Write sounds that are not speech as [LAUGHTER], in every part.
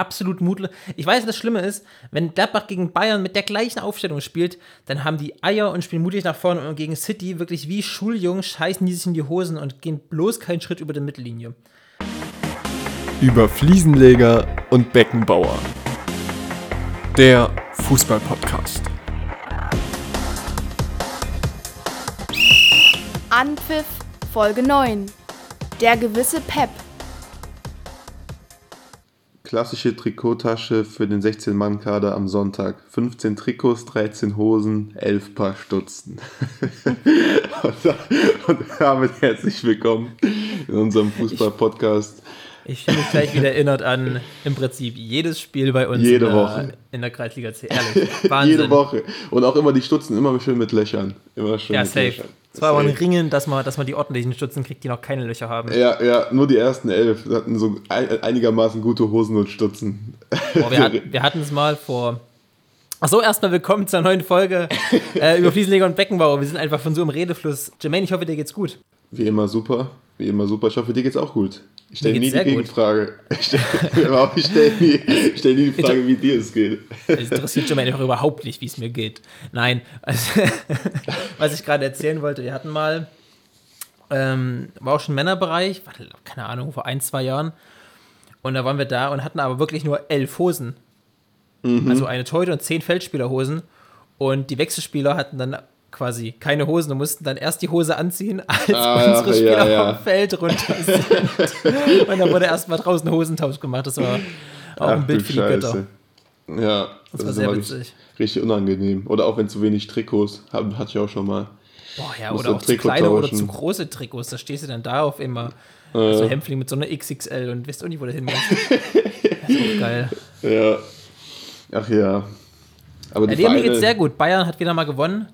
absolut mutlos. Ich weiß, das Schlimme ist, wenn Gladbach gegen Bayern mit der gleichen Aufstellung spielt, dann haben die Eier und spielen mutig nach vorne und gegen City wirklich wie Schuljungen scheißen die sich in die Hosen und gehen bloß keinen Schritt über die Mittellinie. Über Fliesenleger und Beckenbauer. Der Fußball-Podcast. Anpfiff Folge 9. Der gewisse Pep. Klassische Trikottasche für den 16-Mann-Kader am Sonntag. 15 Trikots, 13 Hosen, 11 Paar Stutzen. [LAUGHS] und, damit herzlich willkommen in unserem Fußball-Podcast. Ich fühle mich gleich wieder erinnert an im Prinzip jedes Spiel bei uns Jede in, der, Woche. in der Kreisliga C. Ehrlich, [LAUGHS] Wahnsinn. Jede Woche. Und auch immer die Stutzen, immer schön mit Löchern. Immer schön Ja, mit safe. Löchern. Es war aber ein. Ringen, dass man, dass man die ordentlichen Stutzen kriegt, die noch keine Löcher haben. Ja, ja, nur die ersten elf hatten so ein, einigermaßen gute Hosen und Stutzen. Boah, wir, hatten, wir hatten es mal vor. Achso, erstmal willkommen zur neuen Folge äh, über Fliesenleger und Beckenbauer. Wir sind einfach von so im Redefluss. Jermaine, ich hoffe, dir geht's gut. Wie immer super, wie immer super. Ich hoffe, dir geht's auch gut. Ich stelle nie die. Gegenfrage. [LAUGHS] Ich stelle stell nie, [LAUGHS] stell nie die Frage, wie dir es geht. Es interessiert Jermaine einfach überhaupt nicht, wie es mir geht. Nein, also, [LAUGHS] was ich gerade erzählen wollte, wir hatten mal, ähm, war auch schon Männerbereich, warte, keine Ahnung, vor ein, zwei Jahren. Und da waren wir da und hatten aber wirklich nur elf Hosen. Also eine Torhüter und zehn Feldspielerhosen. Und die Wechselspieler hatten dann quasi keine Hosen und mussten dann erst die Hose anziehen, [LAUGHS] als Ach, unsere Spieler ja, ja. vom Feld runter [LAUGHS] sind. und dann wurde erstmal draußen Hosentausch gemacht. Das war auch ein Ach, Bild du für die Götter. Ja, das, war ist sehr witzig. Richtig, unangenehm. Oder auch wenn zu wenig Trikots, hab, hatte ich auch schon mal. Boah, ja, oder auch zu kleine oder tauschen. zu große Trikots. Da stehst du dann da auf immer. So Hämpfling mit so einer XXL und weißt auch nicht, wo du hin musst. [LAUGHS] Das ist auch geil. Ja. Ach ja. Aber die Ja, dem geht's sehr gut. Bayern hat wieder mal gewonnen.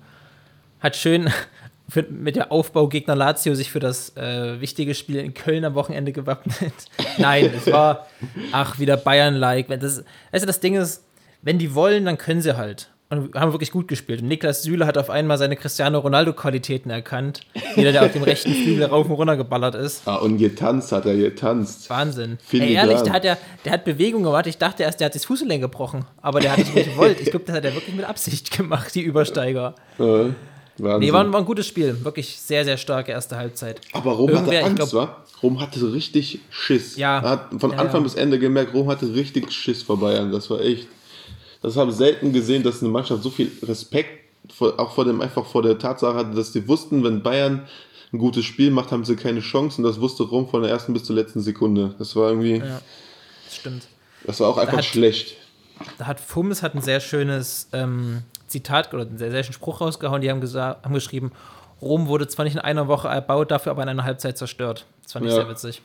Hat schön [LAUGHS] für, mit der Aufbaugegner Lazio sich für das äh, wichtige Spiel in Köln am Wochenende gewappnet. [LAUGHS] Nein, es war, ach, wieder Bayern-like. Also das Ding ist, wenn die wollen, dann können sie halt. Und haben wirklich gut gespielt. Und Niklas Süle hat auf einmal seine Cristiano Ronaldo-Qualitäten erkannt. Jeder, der auf dem rechten Flügel rauf und runter geballert ist. Ah, und getanzt hat er, getanzt. Wahnsinn. Ey, ehrlich, der hat, ja, der hat Bewegung gemacht. Ich dachte erst, der hat das Fußgelenk gebrochen. Aber der hat es nicht gewollt. Ich glaube, das hat er wirklich mit Absicht gemacht, die Übersteiger. Wahnsinn. Nee, war, ein- war ein gutes Spiel. Wirklich sehr, sehr starke erste Halbzeit. Aber Rom Irgendwer, hatte Angst, glaub- wa? Rom hatte richtig Schiss. Ja. Er hat von Ja, Anfang ja. bis Ende gemerkt, Rom hatte richtig Schiss vor Bayern. Das war echt. Das habe ich selten gesehen, dass eine Mannschaft so viel Respekt vor, auch vor dem einfach vor der Tatsache hatte, dass sie wussten, wenn Bayern ein gutes Spiel macht, haben sie keine Chance und das wusste Rom von der ersten bis zur letzten Sekunde. Das war irgendwie, Ja, das stimmt. das war auch einfach hat- schlecht. Da hat Fums hat ein sehr schönes ähm, Zitat oder einen sehr, sehr schönen Spruch rausgehauen. Die haben, haben geschrieben, Rom wurde zwar nicht in einer Woche erbaut, dafür aber in einer Halbzeit zerstört. Das fand ich Ja. sehr witzig.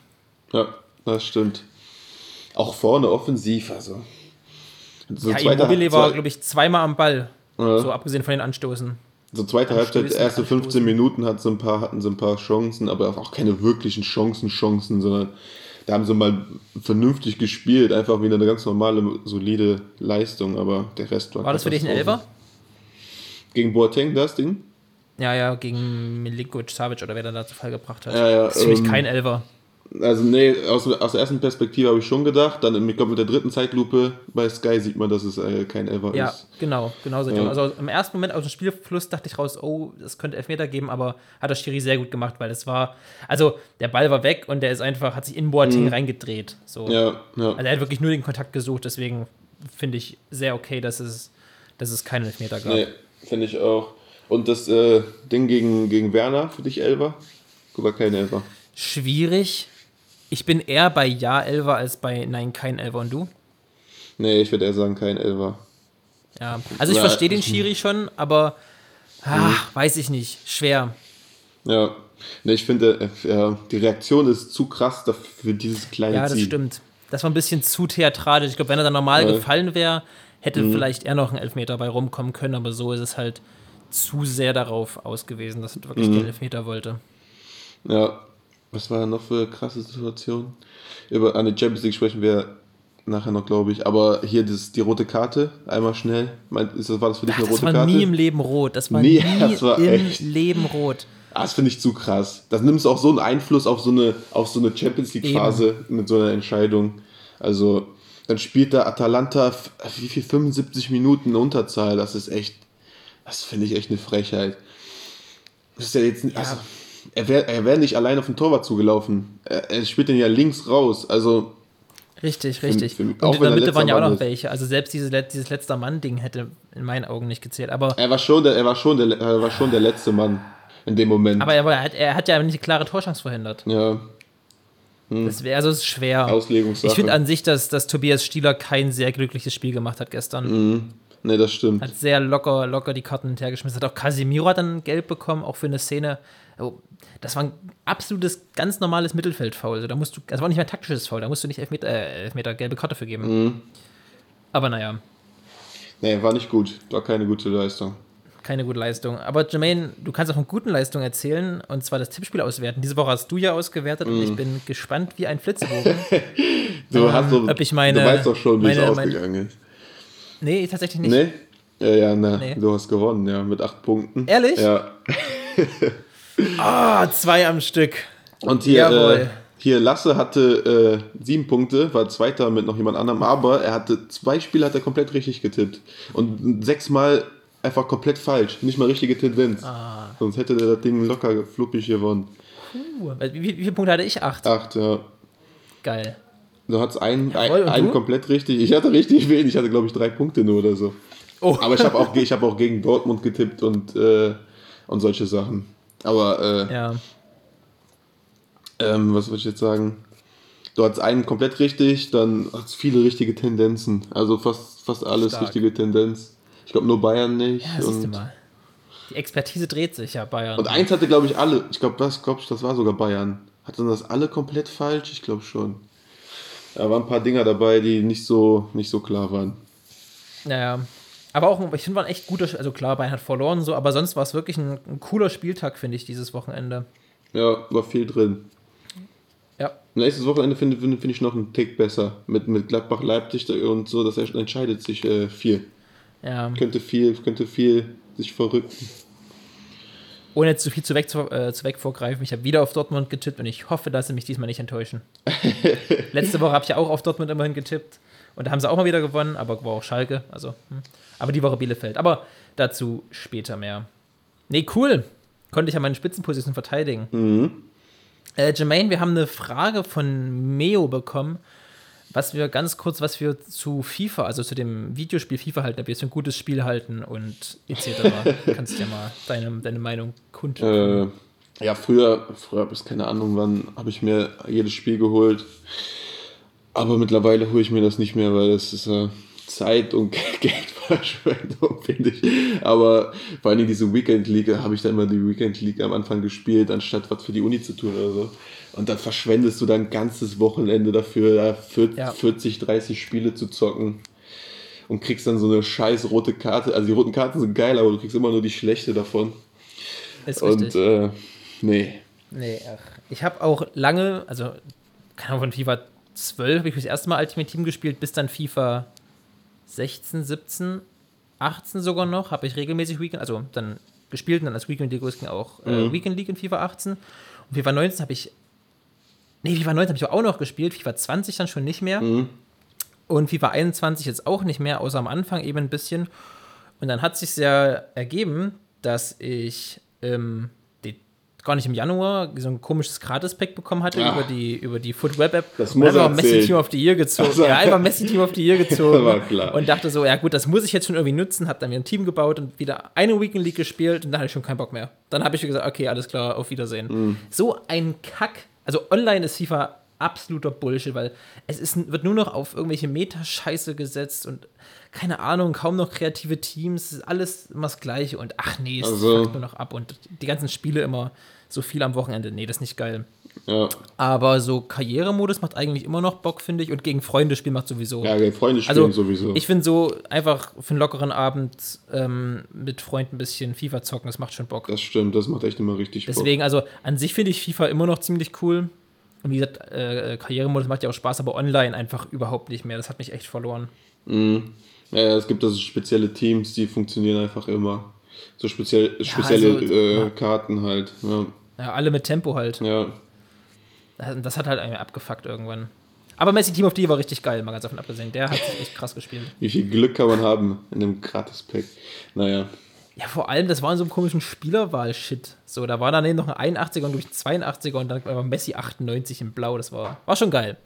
Ja, das stimmt. Auch vorne offensiv, also. So Ja, zweite- Immobile war, glaube ich, zweimal am Ball. Ja. So abgesehen von den Anstoßen. So zweite Halbzeit, erste am 15 Stoßen. Minuten hat so ein paar, hatten sie ein paar Chancen, aber auch keine wirklichen Chancen, Chancen, sondern da haben sie mal vernünftig gespielt, einfach wieder eine ganz normale, solide Leistung, aber der Rest war War das für dich ein. Elfer? Gegen Boateng das Ding? Ja, ja, gegen Milinkovic Savic oder wer dann da zu Fall gebracht hat. Ja, ja, das ist für mich ähm, kein Elfer. Also nee, aus, aus der ersten Perspektive habe ich schon gedacht, dann ich glaube mit der dritten Zeitlupe bei Sky sieht man, dass es äh, kein Elfer Ja, ist. genau, genau so. Ja. Also im ersten Moment aus dem Spielfluss dachte ich raus, oh, das könnte Elfmeter geben, aber hat der Schiri sehr gut gemacht, weil es war, also der Ball war weg und der ist einfach, hat sich in Boateng reingedreht. So. Mhm. Ja, ja. Also er hat wirklich nur den Kontakt gesucht, deswegen finde ich sehr okay, dass es, dass es keinen Elfmeter gab. Nee, finde ich auch. Und das äh, Ding gegen, gegen Werner für dich Elfer? War kein Elfer. Schwierig. Ich bin eher bei Ja Elfer als bei Nein, kein Elfer. Und du? Nee, ich würde eher sagen, kein Elfer. Ja. Also ich Ja, verstehe den Schiri schon, aber ach, weiß ich nicht. Schwer. Ja, nee, ich finde, äh, die Reaktion ist zu krass dafür für dieses kleine Ja, das Ziel. stimmt. Das war ein bisschen zu theatralisch. Ich glaube, wenn er dann normal Ja. Mhm. gefallen wäre, hätte vielleicht eher noch ein Elfmeter bei rumkommen können, aber so ist es halt zu sehr darauf ausgewiesen, dass er wirklich Mhm. den Elfmeter wollte. Ja, was war noch für krasse Situation? Über eine Champions League sprechen wir nachher noch, glaube ich. Aber hier das, die rote Karte, einmal schnell. Ist das, war das für dich eine Das rote war Karte? nie im Leben rot. Das war Nie, nie, [LAUGHS] das war im echt- Leben rot. Ah, das finde ich zu krass. Das nimmt auch so einen Einfluss auf so eine, auf so eine Champions League-Phase mit so einer Entscheidung. Also, Dann spielt da Atalanta, wie viel, 75 Minuten in Unterzahl. Das ist echt, das finde ich echt eine Frechheit. Das ist ja jetzt, nicht- also, er wäre er wär nicht allein auf den Torwart zugelaufen. Er, er spielt den ja links raus. Also, Richtig, richtig. für mich- und in der er Mitte waren ja auch noch ist. welche. Also selbst dieses, dieses letzter Mann-Ding hätte in meinen Augen nicht gezählt. Aber, er war schon der, er war schon der, er war schon der letzte Mann in dem Moment. aber er, war, er, hat, er hat ja nicht eine klare Torchance verhindert. ja, Das wäre also ist schwer. Auslegungssache. Ich finde an sich, dass, dass Tobias Stieler kein sehr glückliches Spiel gemacht hat gestern. Ne, das stimmt. Hat sehr locker, locker die Karten hinterhergeschmissen. Hat auch Casemiro hat dann gelb bekommen, auch für eine Szene. Oh, das war ein absolutes, ganz normales Mittelfeldfoul. Also da musst du, das war nicht mehr taktisches Foul, da musst du nicht Elfmeter, äh, Elfmeter gelbe Karte für geben. Aber naja, Nee, war nicht gut. War keine gute Leistung. Keine gute Leistung. Aber Jermaine, du kannst auch von guten Leistungen erzählen und zwar das Tippspiel auswerten. Diese Woche hast du ja ausgewertet und ich bin gespannt wie ein Flitzebogen. [LAUGHS] Du, hast so, Ähm, ob ich meine- du weißt doch schon, wie es meine- ausgegangen ist. nee, tatsächlich nicht. Nee? Ja, ja, na, Nee. du hast gewonnen, ja, mit acht Punkten. Ehrlich? Ja. [LAUGHS] [LAUGHS] Ah, zwei am Stück. Und hier, äh, hier Lasse hatte äh, sieben Punkte, war Zweiter mit noch jemand anderem, aber er hatte zwei Spiele hat er komplett richtig getippt. Und sechsmal einfach komplett falsch. Nicht mal richtige Tendenz. Ah. Sonst hätte der das Ding locker fluppig gewonnen. Uh, wie, wie, viele Punkte hatte ich? Acht. Acht, ja. Geil. Du hattest einen, Jawohl, ein, einen komplett richtig. Ich hatte richtig wenig. Ich hatte, glaube ich, drei Punkte nur oder so. Oh. Aber ich habe auch, ich hab auch gegen Dortmund getippt und, äh, und solche Sachen. Aber äh, Ja. ähm, was wollte ich jetzt sagen? Du hattest einen komplett richtig, dann hattest viele richtige Tendenzen. Also fast, fast alles Stark. richtige Tendenz. Ich glaube nur Bayern nicht. Ja, siehst du und, mal. Die Expertise dreht sich ja, Bayern. und eins hatte, glaube ich, alle. Ich glaube, das, glaub ich, das war sogar Bayern. Hatten das alle komplett falsch? Ich glaube schon. Da waren ein paar Dinger dabei, die nicht so, nicht so klar waren. Naja. Aber auch, ich finde, war ein echt guter, also klar, Bayern hat verloren, so, aber sonst war es wirklich ein, ein cooler Spieltag, finde ich, dieses Wochenende. Ja, war viel drin. Ja. Nächstes Wochenende finde finde- finde ich noch einen Tick besser. Mit, mit Gladbach, Leipzig und so, das entscheidet sich äh, viel. Ja. Könnte viel, könnte viel sich verrückten. Ohne jetzt zu viel zu weg, zu, äh, zu weg vorgreifen, ich habe wieder auf Dortmund getippt und ich hoffe, dass sie mich diesmal nicht enttäuschen. [LAUGHS] Letzte Woche habe ich ja auch auf Dortmund immerhin getippt und da haben sie auch mal wieder gewonnen, aber war auch Schalke, also. Hm. Aber die Woche Bielefeld. Aber dazu später mehr. Nee, cool. Konnte ich ja meine Spitzenposition verteidigen. Äh, Jermaine, wir haben eine Frage von Meo bekommen, was wir ganz kurz, was wir zu FIFA, also zu dem Videospiel FIFA halten, ob wir es für ein gutes Spiel halten und etc. [LAUGHS] Kannst ja mal deine, deine Meinung kundtun. Äh, ja, früher, früher bis keine Ahnung wann, habe ich mir jedes Spiel geholt. Aber mittlerweile hole ich mir das nicht mehr, weil das ist äh, Zeit und [LAUGHS] Geldverschwendung, finde ich. Aber vor allem diese Weekend League, da habe ich dann immer die Weekend League am Anfang gespielt, anstatt was für die Uni zu tun oder so. Und dann verschwendest du dein ganzes Wochenende dafür, da vier- Ja. 40, 30 Spiele zu zocken. Und kriegst dann so eine scheiß rote Karte. Also die roten Karten sind geil, aber du kriegst immer nur die schlechte davon. Ist Und richtig. äh, nee. nee, ach. Ich habe auch lange, also keine Ahnung, von FIFA 12 habe ich das erste Mal Ultimate Team gespielt, bis dann FIFA 16, 17, 18 sogar noch, habe ich regelmäßig Weekend, also dann gespielt und dann als Weekend League ging auch äh, Weekend League in FIFA 18. Und FIFA 19 habe ich, nee, FIFA 19 habe ich auch noch gespielt, FIFA 20 dann schon nicht mehr. Und FIFA 21 jetzt auch nicht mehr, außer am Anfang eben ein bisschen. Und dann hat sich ja ergeben, dass ich ähm, die, gar nicht im Januar so ein komisches Gratis-Pack bekommen hatte Ah. über die, über die Foot Web App. Das muss einfach Messi. Team of the Year gezogen. Also- Ja, einfach Messi Team of the Year [LAUGHS] gezogen. Und dachte so, ja gut, das muss ich jetzt schon irgendwie nutzen. Hab dann wieder ein Team gebaut und wieder eine Weekend League gespielt und dann hatte ich schon keinen Bock mehr. Dann habe ich gesagt, okay, alles klar, auf Wiedersehen. Mhm. So ein Kack. Also online ist FIFA absoluter Bullshit, weil es ist, wird nur noch auf irgendwelche Meta-Scheiße gesetzt und keine Ahnung, kaum noch kreative Teams, alles immer das Gleiche und ach nee, es Also- fuckt nur noch ab und die ganzen Spiele immer so viel am Wochenende, nee, das ist nicht geil. Ja, Aber so Karrieremodus macht eigentlich immer noch Bock, finde ich, und gegen Freunde spielen macht sowieso. ja Freunde spielen Also, sowieso. ich finde so einfach für einen lockeren Abend ähm, mit Freunden ein bisschen FIFA zocken, das macht schon Bock. das stimmt, das macht echt immer richtig Bock. Deswegen, also an sich finde ich FIFA immer noch ziemlich cool. Und wie gesagt, äh, Karrieremodus macht ja auch Spaß, aber online einfach überhaupt nicht mehr. Das hat mich echt verloren. Ja, ja, es gibt also spezielle Teams, die funktionieren einfach immer. So speziell, spezielle also, äh, ja. Karten halt. Ja, Ja, alle mit Tempo halt. ja. Das hat halt irgendwie abgefuckt irgendwann. Aber Messi Team of the Year war richtig geil, mal ganz davon abgesehen. Der hat sich echt krass gespielt. Wie viel Glück kann man haben in einem Gratis-Pack? Naja. Ja, vor allem, das war in so einem komischen Spielerwahl-Shit. So, da war daneben noch ein 81er und durch ein 82er und dann war Messi 98 in Blau. Das war, war schon geil.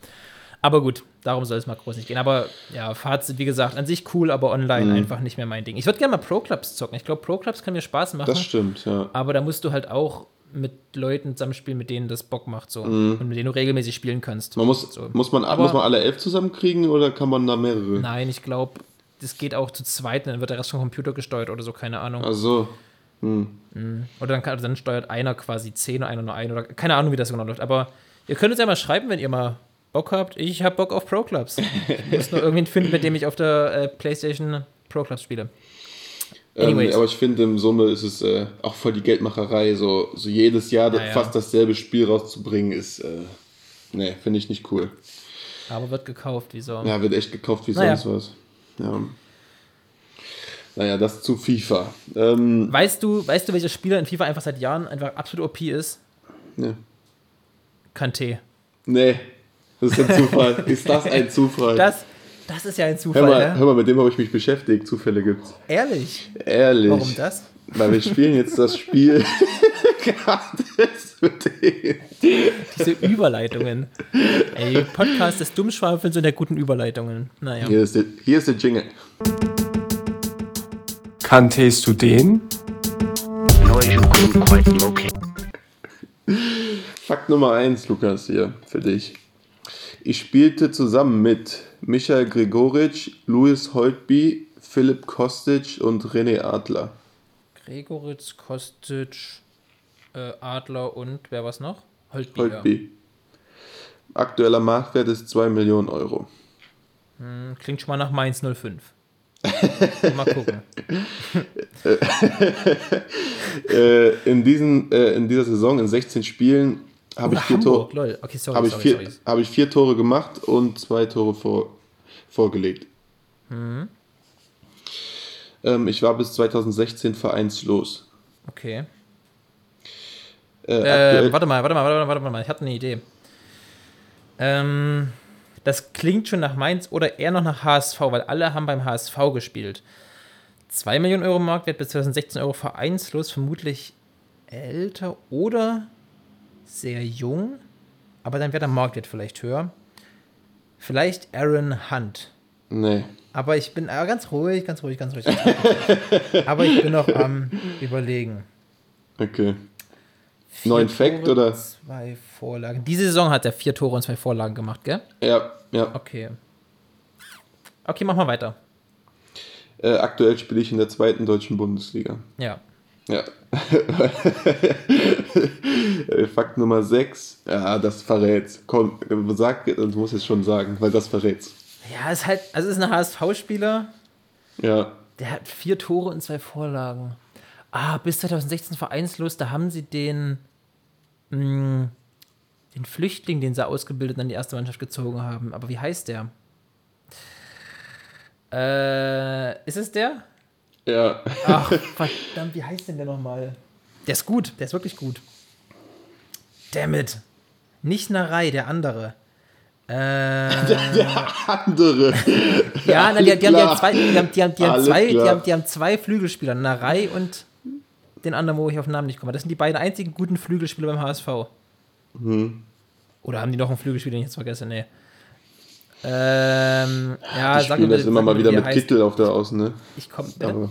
Aber gut, darum soll es mal groß nicht gehen. Aber ja, Fazit, wie gesagt, an sich cool, aber online einfach nicht mehr mein Ding. Ich würde gerne mal Pro-Clubs zocken. Ich glaube, Pro-Clubs kann mir Spaß machen. Das stimmt, ja. Aber da musst du halt auch mit Leuten zusammenspielen, mit denen das Bock macht so und mit denen du regelmäßig spielen kannst. Man muss, So. muss, man, Aber- muss man alle elf zusammenkriegen oder kann man da mehrere? Nein, ich glaube, das geht auch zu zweit, dann wird der Rest vom Computer gesteuert oder so, keine Ahnung. Also, Oder dann, kann, dann steuert einer quasi 10 und einer nur ein oder keine Ahnung, wie das genau läuft. Aber ihr könnt uns ja mal schreiben, wenn ihr mal Bock habt. Ich habe Bock auf Pro Clubs. Ich muss nur irgendwen finden, mit dem ich auf der äh, PlayStation Pro Clubs spiele. ähm, aber ich finde, im Summe ist es äh, auch voll die Geldmacherei. So, so jedes Jahr Ja, ja. fast dasselbe Spiel rauszubringen, ist, äh, nee, finde ich nicht cool. Aber wird gekauft, wieso? Ja, wird echt gekauft wie Naja. sonst was. Ja. Naja, das zu FIFA. Ähm, Weißt du, weißt du, welcher Spieler in FIFA einfach seit Jahren einfach absolut OP ist? ne. Kanté. Nee, das ist ein Zufall. [LAUGHS] ist das ein Zufall? Das, das ist ja ein hör, Zufall, mal, ne? hör mal, mit dem habe ich mich beschäftigt. Zufälle gibt's. Ehrlich. Ehrlich. Warum das? Weil wir spielen jetzt das Spiel [LAUGHS] mit dem. Diese Überleitungen. Ey, Podcast des Dummschwafelns und der guten Überleitungen. Naja. Hier ist der, hier ist der Jingle. Kanntest du den? Fakt Nummer 1, Lukas, hier für dich. Ich spielte zusammen mit Michael Gregoritsch, Louis Holtby, Philipp Kostic und René Adler. Gregoritz, Kostic, äh, Adler und wer war's noch? Holtby. ja. Holtby. Aktueller Marktwert ist 2 Millionen Euro. Klingt schon mal nach Mainz 05. [LAUGHS] mal gucken. [LAUGHS] Äh, in, diesen, äh, in dieser Saison, in 16 Spielen, habe ich, vier Hamburg, Tore-. Okay, sorry, habe ich, vier, habe ich vier Tore gemacht und zwei Tore vor, vorgelegt. Mhm. Ähm, ich war bis 2016 vereinslos. Okay. Äh, Äh, warte mal, warte mal, warte mal, warte mal. Ich hatte eine Idee. Ähm, das klingt schon nach Mainz oder eher noch nach HSV, weil alle haben beim HSV gespielt. 2 Millionen Euro Marktwert bis 2016 Euro vereinslos, vermutlich älter oder sehr jung. Aber dann wäre der Marktwert vielleicht höher. Vielleicht Aaron Hunt. nee. Aber ich bin ganz ruhig, ganz ruhig, ganz ruhig. Ganz [LAUGHS] ruhig. Aber ich bin noch am Überlegen. Okay. Neuen Fact, Tore, oder? Zwei Vorlagen. Diese Saison hat er vier Tore und zwei Vorlagen gemacht, gell? Ja, ja. Okay. Okay, mach mal weiter. Äh, aktuell spiele ich in der zweiten deutschen Bundesliga. Ja. Ja. [LAUGHS] Fakt Nummer 6. Ja, das verrät's. Komm, sag, du musst es schon sagen, weil das verrät's. Ja, ist halt, also ist ein HSV-Spieler, Ja. der hat vier Tore und zwei Vorlagen. Ah, bis 2016 vereinslos, da haben sie den, mh, den Flüchtling, den sie ausgebildet und an die erste Mannschaft gezogen haben. Aber wie heißt der? Äh, ist es der? Ja. Ach, [LAUGHS] verdammt, wie heißt denn der nochmal? Der ist gut, der ist wirklich gut. Dammit. Nicht Narei, der andere. Äh, [LAUGHS] Andere. ja, na, die, die, haben, die, haben klar. zwei, die, haben, die, haben, die, haben Alles zwei, die, klar. haben, die haben zwei Flügelspieler, Narei und den anderen, wo ich auf den Namen nicht komme. Das sind die beiden einzigen guten Flügelspieler beim HSV. Mhm. Oder haben die noch einen Flügelspieler, den ich jetzt vergesse? Nee. Ähm, ja, Die spielen das immer mal wieder mit Kittel auf der Außen, ne? Ich komm, bitte? Aber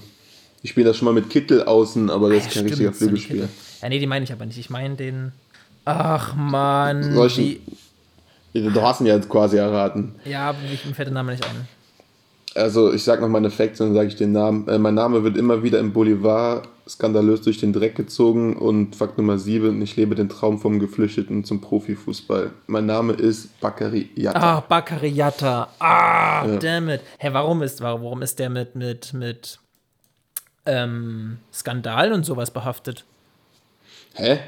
die spielen das schon mal mit Kittel außen, aber das Ja, ist kein stimmt, richtiger Flügelspieler. Ja, nee, die meine ich aber nicht. Ich meine den. Ach man. Solchen- Die, Du hast ihn ja jetzt quasi erraten. ja, aber ich- mir fällt der Name nicht ein. Also, ich sag noch meine Facts, dann sage ich den Namen. Äh, mein Name wird immer wieder im Bolivar skandalös durch den Dreck gezogen und Fakt Nummer 7, ich lebe den Traum vom Geflüchteten zum Profifußball. Mein Name ist Bakary Yatta. Ah, Bakariata. Ah, Ja. damn it. Hä, warum ist, warum ist der mit, mit, mit ähm, Skandalen und sowas behaftet? Hä?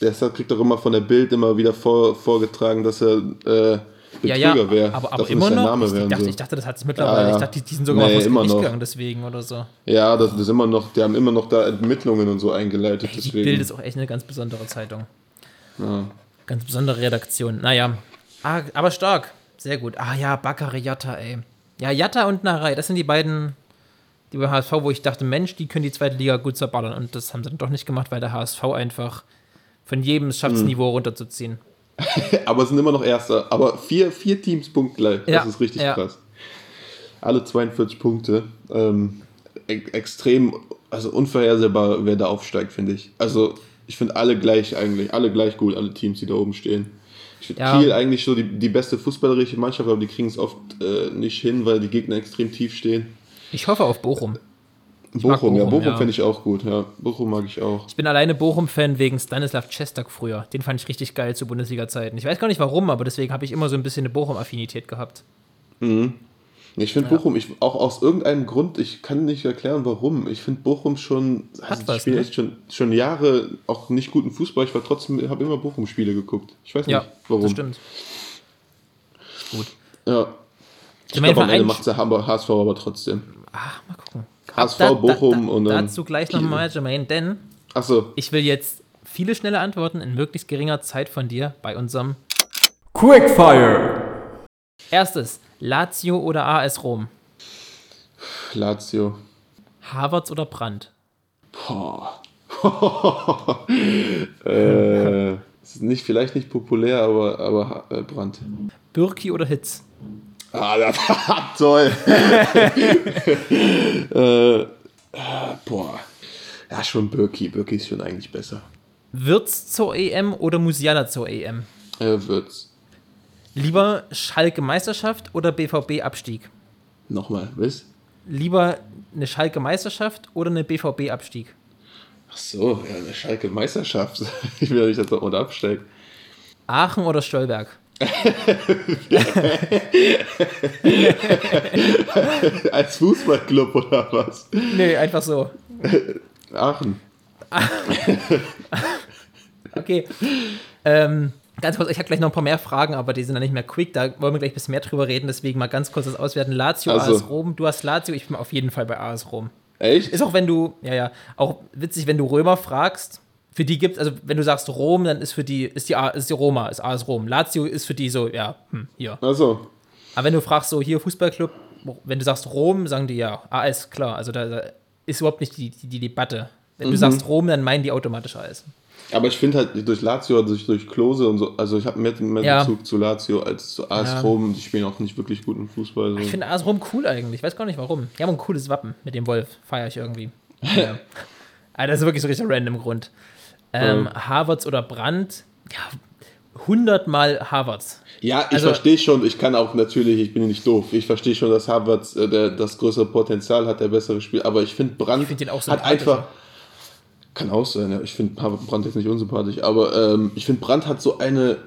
Der ist- kriegt doch immer von der Bild immer wieder vor, vorgetragen, dass er äh, Ja, ja, Betrüger wäre. aber, aber immer noch. Name ich, dachte, so. ich dachte, das hat sich mittlerweile. Ja, ja. Ich dachte, die, die sind sogar Nee, mal vor gegangen, deswegen oder so. Ja, das, ist immer noch, die haben immer noch da Ermittlungen und so eingeleitet. Die deswegen. Bild ist auch echt eine ganz besondere Zeitung. ja. Ganz besondere Redaktion. Naja. Ah, aber stark. Sehr gut. Ah ja, Bakary Jatta, ey. Ja, Jatta und Narei, das sind die beiden, die bei HSV, wo ich dachte, Mensch, die können die zweite Liga gut zerballern. Und das haben sie dann doch nicht gemacht, weil der HSV einfach von jedem schafft Mhm. Niveau runterzuziehen. [LAUGHS] Aber es sind immer noch Erster. Aber vier, vier Teams punktgleich. Ja, Das ist richtig ja. krass. Alle 42 Punkte. Ähm, e extrem, also unvorhersehbar, wer da aufsteigt, finde ich. Also, ich finde alle gleich eigentlich. Alle gleich gut, alle Teams, die da oben stehen. Ich finde Ja. Kiel eigentlich so die, die beste fußballerische Mannschaft, aber die kriegen es oft äh, nicht hin, weil die Gegner extrem tief stehen. Ich hoffe auf Bochum. Mag Bochum, ja, Bochum, Bochum ja. finde ich auch gut. Ja, Bochum mag ich auch. Ich bin alleine Bochum-Fan wegen Stanislav Cestak früher. Den fand ich richtig geil zu Bundesliga-Zeiten. Ich weiß gar nicht warum, aber deswegen habe ich immer so ein bisschen eine Bochum-Affinität gehabt. Ich finde Bochum, ich, auch aus irgendeinem Grund, ich kann nicht erklären, warum. Ich finde Bochum schon, also was, spielen ne? echt schon, schon Jahre auch nicht guten Fußball. Ich war trotzdem, habe immer Bochum-Spiele geguckt. Ich weiß Ja, nicht, warum. das stimmt. Gut. Ja. Ich Ich meine, glaube, am Ende macht der HSV aber trotzdem. Ach, mal gucken. HSV, Da- da- Bochum da, und dann Dazu gleich nochmal, Jermaine, denn Achso, ich will jetzt viele schnelle Antworten in möglichst geringer Zeit von dir bei unserem Quickfire. erstes Lazio oder AS Rom, Lazio. Havertz oder Brandt, Boah. [LAUGHS] äh, ist nicht, vielleicht nicht populär, aber, aber äh, Brand. Birki oder Hitz, Ah, das war toll. äh, boah. Ja, schon Birki. Birki ist schon eigentlich besser. Wirtz zur EM oder Musiala zur EM, Äh, wird's. lieber Schalke Meisterschaft oder BVB Abstieg, Nochmal, was? lieber eine Schalke Meisterschaft oder eine BVB Abstieg. Ach so, ja, eine Schalke Meisterschaft. [LAUGHS] Ich will nicht, dass er unter absteigt. Aachen oder Stolberg? [LAUGHS] Als Fußballclub oder was? Nee, einfach so. Aachen. [LAUGHS] Okay. Ähm, ganz kurz, ich habe gleich noch ein paar mehr Fragen, aber die sind dann nicht mehr quick. Da wollen wir gleich ein bisschen mehr drüber reden. Deswegen mal ganz kurz das Auswerten. Lazio, Also. AS Rom. Du hast Lazio, ich bin auf jeden Fall bei AS Rom. Echt? Ist auch, wenn du, ja, ja, auch witzig, wenn du Römer fragst. Für die gibt also wenn du sagst Rom, dann ist für die, ist die, A- ist die Roma, ist AS Rom. Lazio ist für die so, ja, hm, hier. Achso. Aber wenn du fragst, so hier Fußballclub, wenn du sagst Rom, sagen die ja, AS, klar. Also da, da ist überhaupt nicht die, die, die Debatte. Wenn du sagst Rom, dann meinen die automatisch AS. Aber ich finde halt durch Lazio, durch, durch Klose und so, also ich habe mehr, mehr Ja. Bezug zu Lazio als zu AS Ja. Rom. Die spielen auch nicht wirklich guten Fußball. So. Ich finde AS Rom cool eigentlich. Ich weiß gar nicht warum. Die haben ein cooles Wappen mit dem Wolf. Feiere ich irgendwie. [LAUGHS] ja. Aber das ist wirklich so richtig random Grund. Ähm, Harvards oder Brandt? Ja, hundertmal Harvards. Ja, ich Also- verstehe schon, ich kann auch natürlich, ich bin nicht doof, ich verstehe schon, dass Harvard äh, der, das größere Potenzial hat, der bessere Spiel, aber ich finde Brandt Ich find auch hat einfach, kann auch sein, ja, ich finde Brandt jetzt nicht unsympathisch, aber ähm, ich finde Brandt hat so eine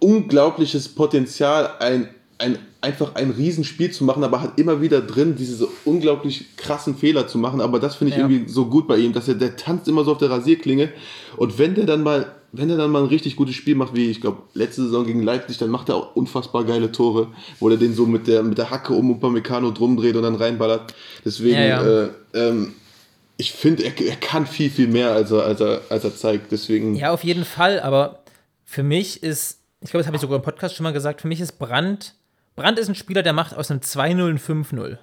unglaubliches Potenzial, ein, ein, einfach ein Riesenspiel zu machen, aber hat immer wieder drin, diese unglaublich krassen Fehler zu machen, aber das finde ich Ja. irgendwie so gut bei ihm, dass er, der tanzt immer so auf der Rasierklinge und wenn der dann mal, wenn er dann mal ein richtig gutes Spiel macht, wie ich glaube, letzte Saison gegen Leipzig, dann macht er auch unfassbar geile Tore, wo er den so mit der, mit der Hacke um Upamecano drum dreht und dann reinballert. Deswegen, Ja, ja. Äh, ähm, ich finde, er, er kann viel, viel mehr, als er, als er, als er zeigt. Deswegen, Ja, auf jeden Fall, aber für mich ist, ich glaube, das habe ich sogar im Podcast schon mal gesagt, für mich ist Brandt, Brandt ist ein Spieler, der macht aus einem 2-0 ein 5-0.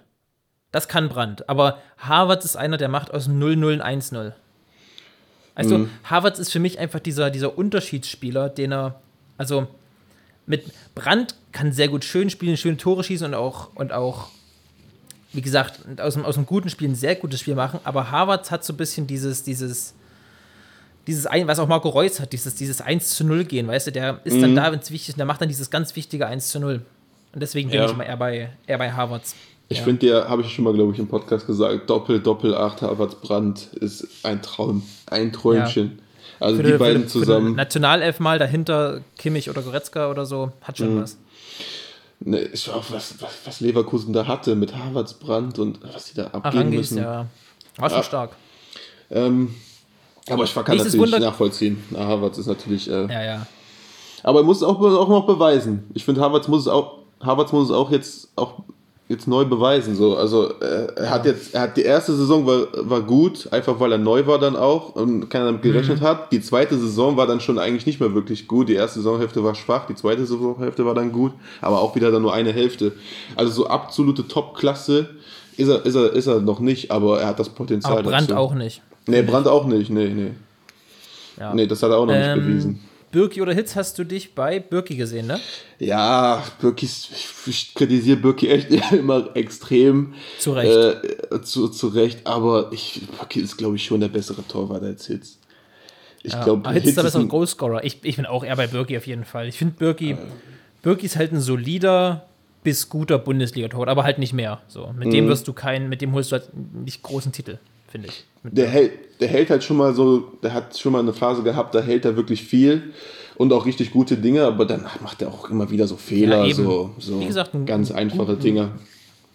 Das kann Brandt. Aber Harvards ist einer, der macht aus einem 0-0 ein 1-0. Weißt du, Harvards ist für mich einfach dieser, dieser Unterschiedsspieler, den er, also mit Brandt kann sehr gut schön spielen, schöne Tore schießen und auch, und auch wie gesagt, aus einem, aus einem guten Spiel ein sehr gutes Spiel machen, aber Harvards hat so ein bisschen dieses, dieses, dieses ein, was auch Marco Reus hat, dieses, dieses 1 zu 0 gehen, weißt du, der ist Mhm. dann da, wenn es wichtig ist, und der macht dann dieses ganz wichtige 1 zu 0. Und deswegen bin Ja. ich immer eher bei, eher bei Harvards. ich ja. finde dir, habe ich schon mal, glaube ich, im Podcast gesagt, Doppel, Doppel, 8, Harvard Brandt ist ein Traum, ein Träumchen. Also Für die eine- beiden für, zusammen. Nationalelf mal dahinter Kimmich oder Goretzka oder so, hat Mhm. schon was. Ne, ist auch was, was, was Leverkusen da hatte mit Harvards Brand und was sie da abgeben Arangis, müssen. ja. War schon Ja. stark. Ähm, aber ich kann Nächstes natürlich Wunder- nachvollziehen. Na, Harvards ist natürlich. Äh, Ja, ja. Aber er muss es auch, auch noch beweisen. Ich finde, Harvards muss es auch, Harvards muss es auch jetzt auch jetzt neu beweisen. So. Also äh, er hat jetzt, er hat die erste Saison war, war gut, einfach weil er neu war dann auch und keiner damit gerechnet hat. Die zweite Saison war dann schon eigentlich nicht mehr wirklich gut. Die erste Saisonhälfte war schwach, die zweite Saisonhälfte war dann gut, aber auch wieder dann nur eine Hälfte. Also so absolute Top-Klasse ist er, ist, er, ist er noch nicht, aber er hat das Potenzial Aber Brand dazu. auch nicht. Nee, Brand auch nicht, nee, nee. Ja. Nee, das hat er auch noch nicht Ähm, bewiesen. Birki oder Hitz hast du dich bei Birki gesehen, ne? Ja, Birki, ich, kritisiere Birki echt [LAUGHS] immer extrem. Zu Recht. Äh, zu, zu Recht, aber ich, Birki ist, glaube ich, schon der bessere Torwart als Hitz. Ich Ja. glaube, Aber Hitz ist der bessere ein, Goalscorer. Ich, ich bin auch eher bei Birki auf jeden Fall. Ich finde Birki, Birki ist halt ein solider bis guter Bundesliga-Torwart, aber halt nicht mehr. So, mit Mhm. dem wirst du keinen, mit dem holst du halt nicht großen Titel, finde ich. Der, hält, der hält halt schon mal so, der hat schon mal eine Phase gehabt, da hält er wirklich viel und auch richtig gute Dinge, aber danach macht er auch immer wieder so Fehler, Ja, so, so Wie gesagt, ganz einfache Dinge.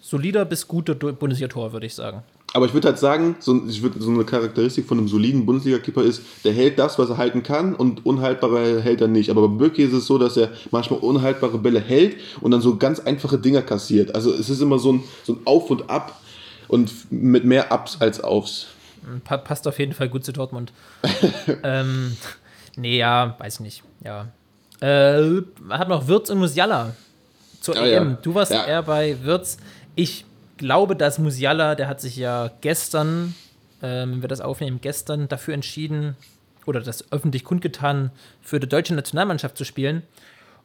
solider bis guter Bundesliga-Torwart, würde ich sagen. Aber ich würde halt sagen, so, ich würd, so eine Charakteristik von einem soliden Bundesliga-Keeper ist, der hält das, was er halten kann und unhaltbare hält er nicht. Aber bei Birki ist es so, dass er manchmal unhaltbare Bälle hält und dann so ganz einfache Dinger kassiert. Also es ist immer so ein, so ein Auf und Ab und mit mehr Ups als Aufs. Pa passt auf jeden Fall gut zu Dortmund. [LAUGHS] ähm, nee, ja, weiß nicht. Ja. Äh, hat noch Wirtz und Musiala zur Ah, EM. ja. Du warst Ja. eher bei Wirtz. Ich glaube, dass Musiala, der hat sich ja gestern, ähm, wenn wir das aufnehmen, gestern dafür entschieden oder das öffentlich kundgetan, für die deutsche Nationalmannschaft zu spielen.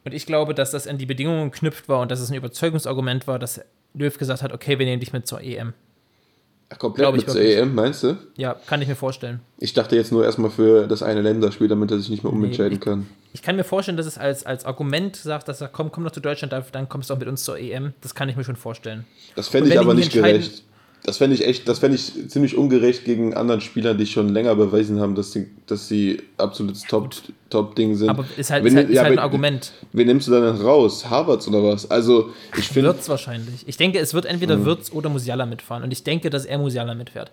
Und ich glaube, dass das an die Bedingungen geknüpft war und dass es ein Überzeugungsargument war, dass Löw gesagt hat, okay, wir nehmen dich mit zur EM. Komplett mit zur. EM, meinst du? Ja, kann ich mir vorstellen. Ich dachte jetzt nur erstmal für das eine Länderspiel, damit er sich nicht mehr umentscheiden ich- kann. Ich kann mir vorstellen, dass es als, als Argument sagt, dass er komm, komm doch zu Deutschland, dann kommst du auch mit uns zur EM. Das kann ich mir schon vorstellen. Das fände ich aber nicht gerecht. Das fände ich echt, das fände ich ziemlich ungerecht gegen anderen Spieler, die schon länger beweisen haben, dass sie, dass sie absolutes Top, Top-Ding sind. Aber ist halt, Wen- ist halt, ist ja, halt ein wen- Argument. Wen nimmst du dann raus? Harvards oder was? Also, ich finde. Wirtz wahrscheinlich. Ich denke, es wird entweder Mhm. Wirtz oder Musiala mitfahren. Und ich denke, dass er Musiala mitfährt.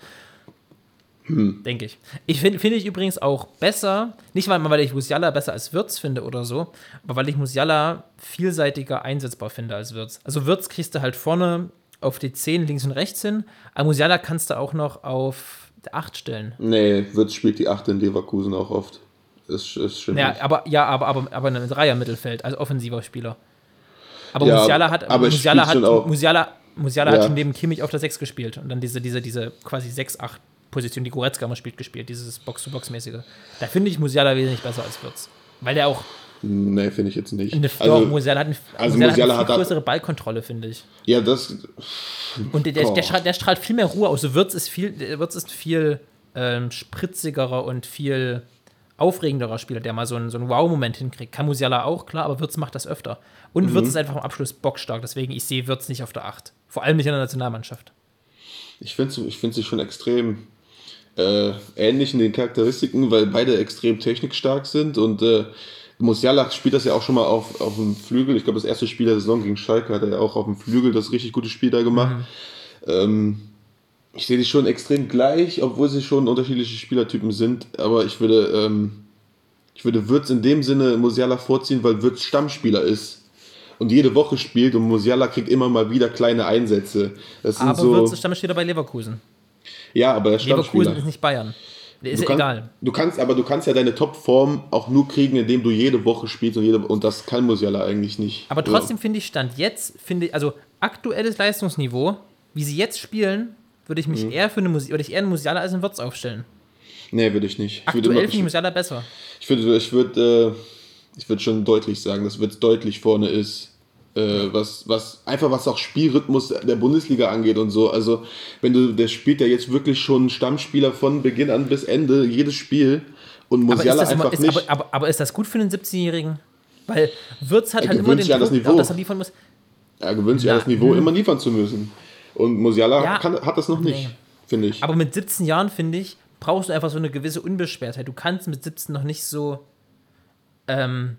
Hm. Denke ich. Ich finde finde ich übrigens auch besser, nicht weil, weil ich Musiala besser als Wirtz finde oder so, aber weil ich Musiala vielseitiger einsetzbar finde als Wirtz. Also Wirtz kriegst du halt vorne auf die 10 links und rechts hin, aber Musiala kannst du auch noch auf 8 stellen. Nee, Würz spielt die 8 in Leverkusen auch oft. Das, das stimmt. Ja, aber, ja, aber, aber, aber ein Dreier-Mittelfeld, also offensiver Spieler. Aber Ja, Musiala hat, aber Musiala hat, auch- Musiala, Musiala Ja. hat schon neben Kimmich auf der 6 gespielt und dann diese, diese, diese quasi 6-8-Position, die Goretzka immer spielt, gespielt, dieses Box-to-Box-mäßige. Da finde ich Musiala wesentlich besser als Wirtz. Weil der auch, nee, finde ich jetzt nicht. eine, also, doch, Musiala hat eine, also Musiala Musiala hat hat eine viel größere Ballkontrolle, finde ich. ja, das. Und der, der, der, strahlt, der strahlt viel mehr Ruhe aus. So Wirtz ist viel, Wirtz ist viel ähm, spritzigerer und viel aufregenderer Spieler, der mal so einen, so einen Wow-Moment hinkriegt. Kann Musiala auch, klar, aber Wirtz macht das öfter. Und Mhm. Wirtz ist einfach im Abschluss bockstark, deswegen ich sehe Wirtz nicht auf der 8. Vor allem nicht in der Nationalmannschaft. Ich finde ich find sie schon extrem äh, ähnlich in den Charakteristiken, weil beide extrem technikstark sind und äh, Musiala spielt das ja auch schon mal auf, auf dem Flügel. Ich glaube, das erste Spiel der Saison gegen Schalke hat er ja auch auf dem Flügel das richtig gute Spiel da gemacht. Ähm, ich sehe die schon extrem gleich, obwohl sie schon unterschiedliche Spielertypen sind, aber ich würde, ähm, ich würde Würz in dem Sinne Musiala vorziehen, weil Würz Stammspieler ist. Und jede Woche spielt und Musiala kriegt immer mal wieder kleine Einsätze. Das Aber so, Wirtz ist Stammspieler bei Leverkusen. ja, aber der Leverkusen Stammspieler. ist nicht Bayern. Ist Du kannst, egal. Du kannst, aber du kannst ja deine Topform auch nur kriegen, indem du jede Woche spielst und jede und das kann Musiala eigentlich nicht. Aber trotzdem finde ich, Stand jetzt, finde ich, also aktuelles Leistungsniveau, wie sie jetzt spielen, würde ich mich Mhm. eher für eine Musik, würde ich eher einen Musiala als einen Wirtz aufstellen. Nee, würde ich nicht. Aktuell finde ich Musiala besser. ich würde, ich würde, äh, ich würde schon deutlich sagen, dass Wirtz deutlich vorne ist. Äh, was, was, einfach was auch Spielrhythmus der Bundesliga angeht und so. Also, wenn du, der spielt ja jetzt wirklich schon Stammspieler von Beginn an bis Ende, jedes Spiel. Und Aber ist, Musiala das immer, einfach ist, nicht. aber, aber, aber ist das gut für einen 17-Jährigen? Weil Wirtz hat Er halt immer den an das Niveau. dass er liefern muss. er gewöhnt sich an das Niveau, hm. immer liefern zu müssen. Und Musiala Ja, kann, hat das noch nicht, nee. finde ich. Aber mit 17 Jahren, finde ich, brauchst du einfach so eine gewisse Unbeschwertheit. Du kannst mit 17 noch nicht so. Ähm,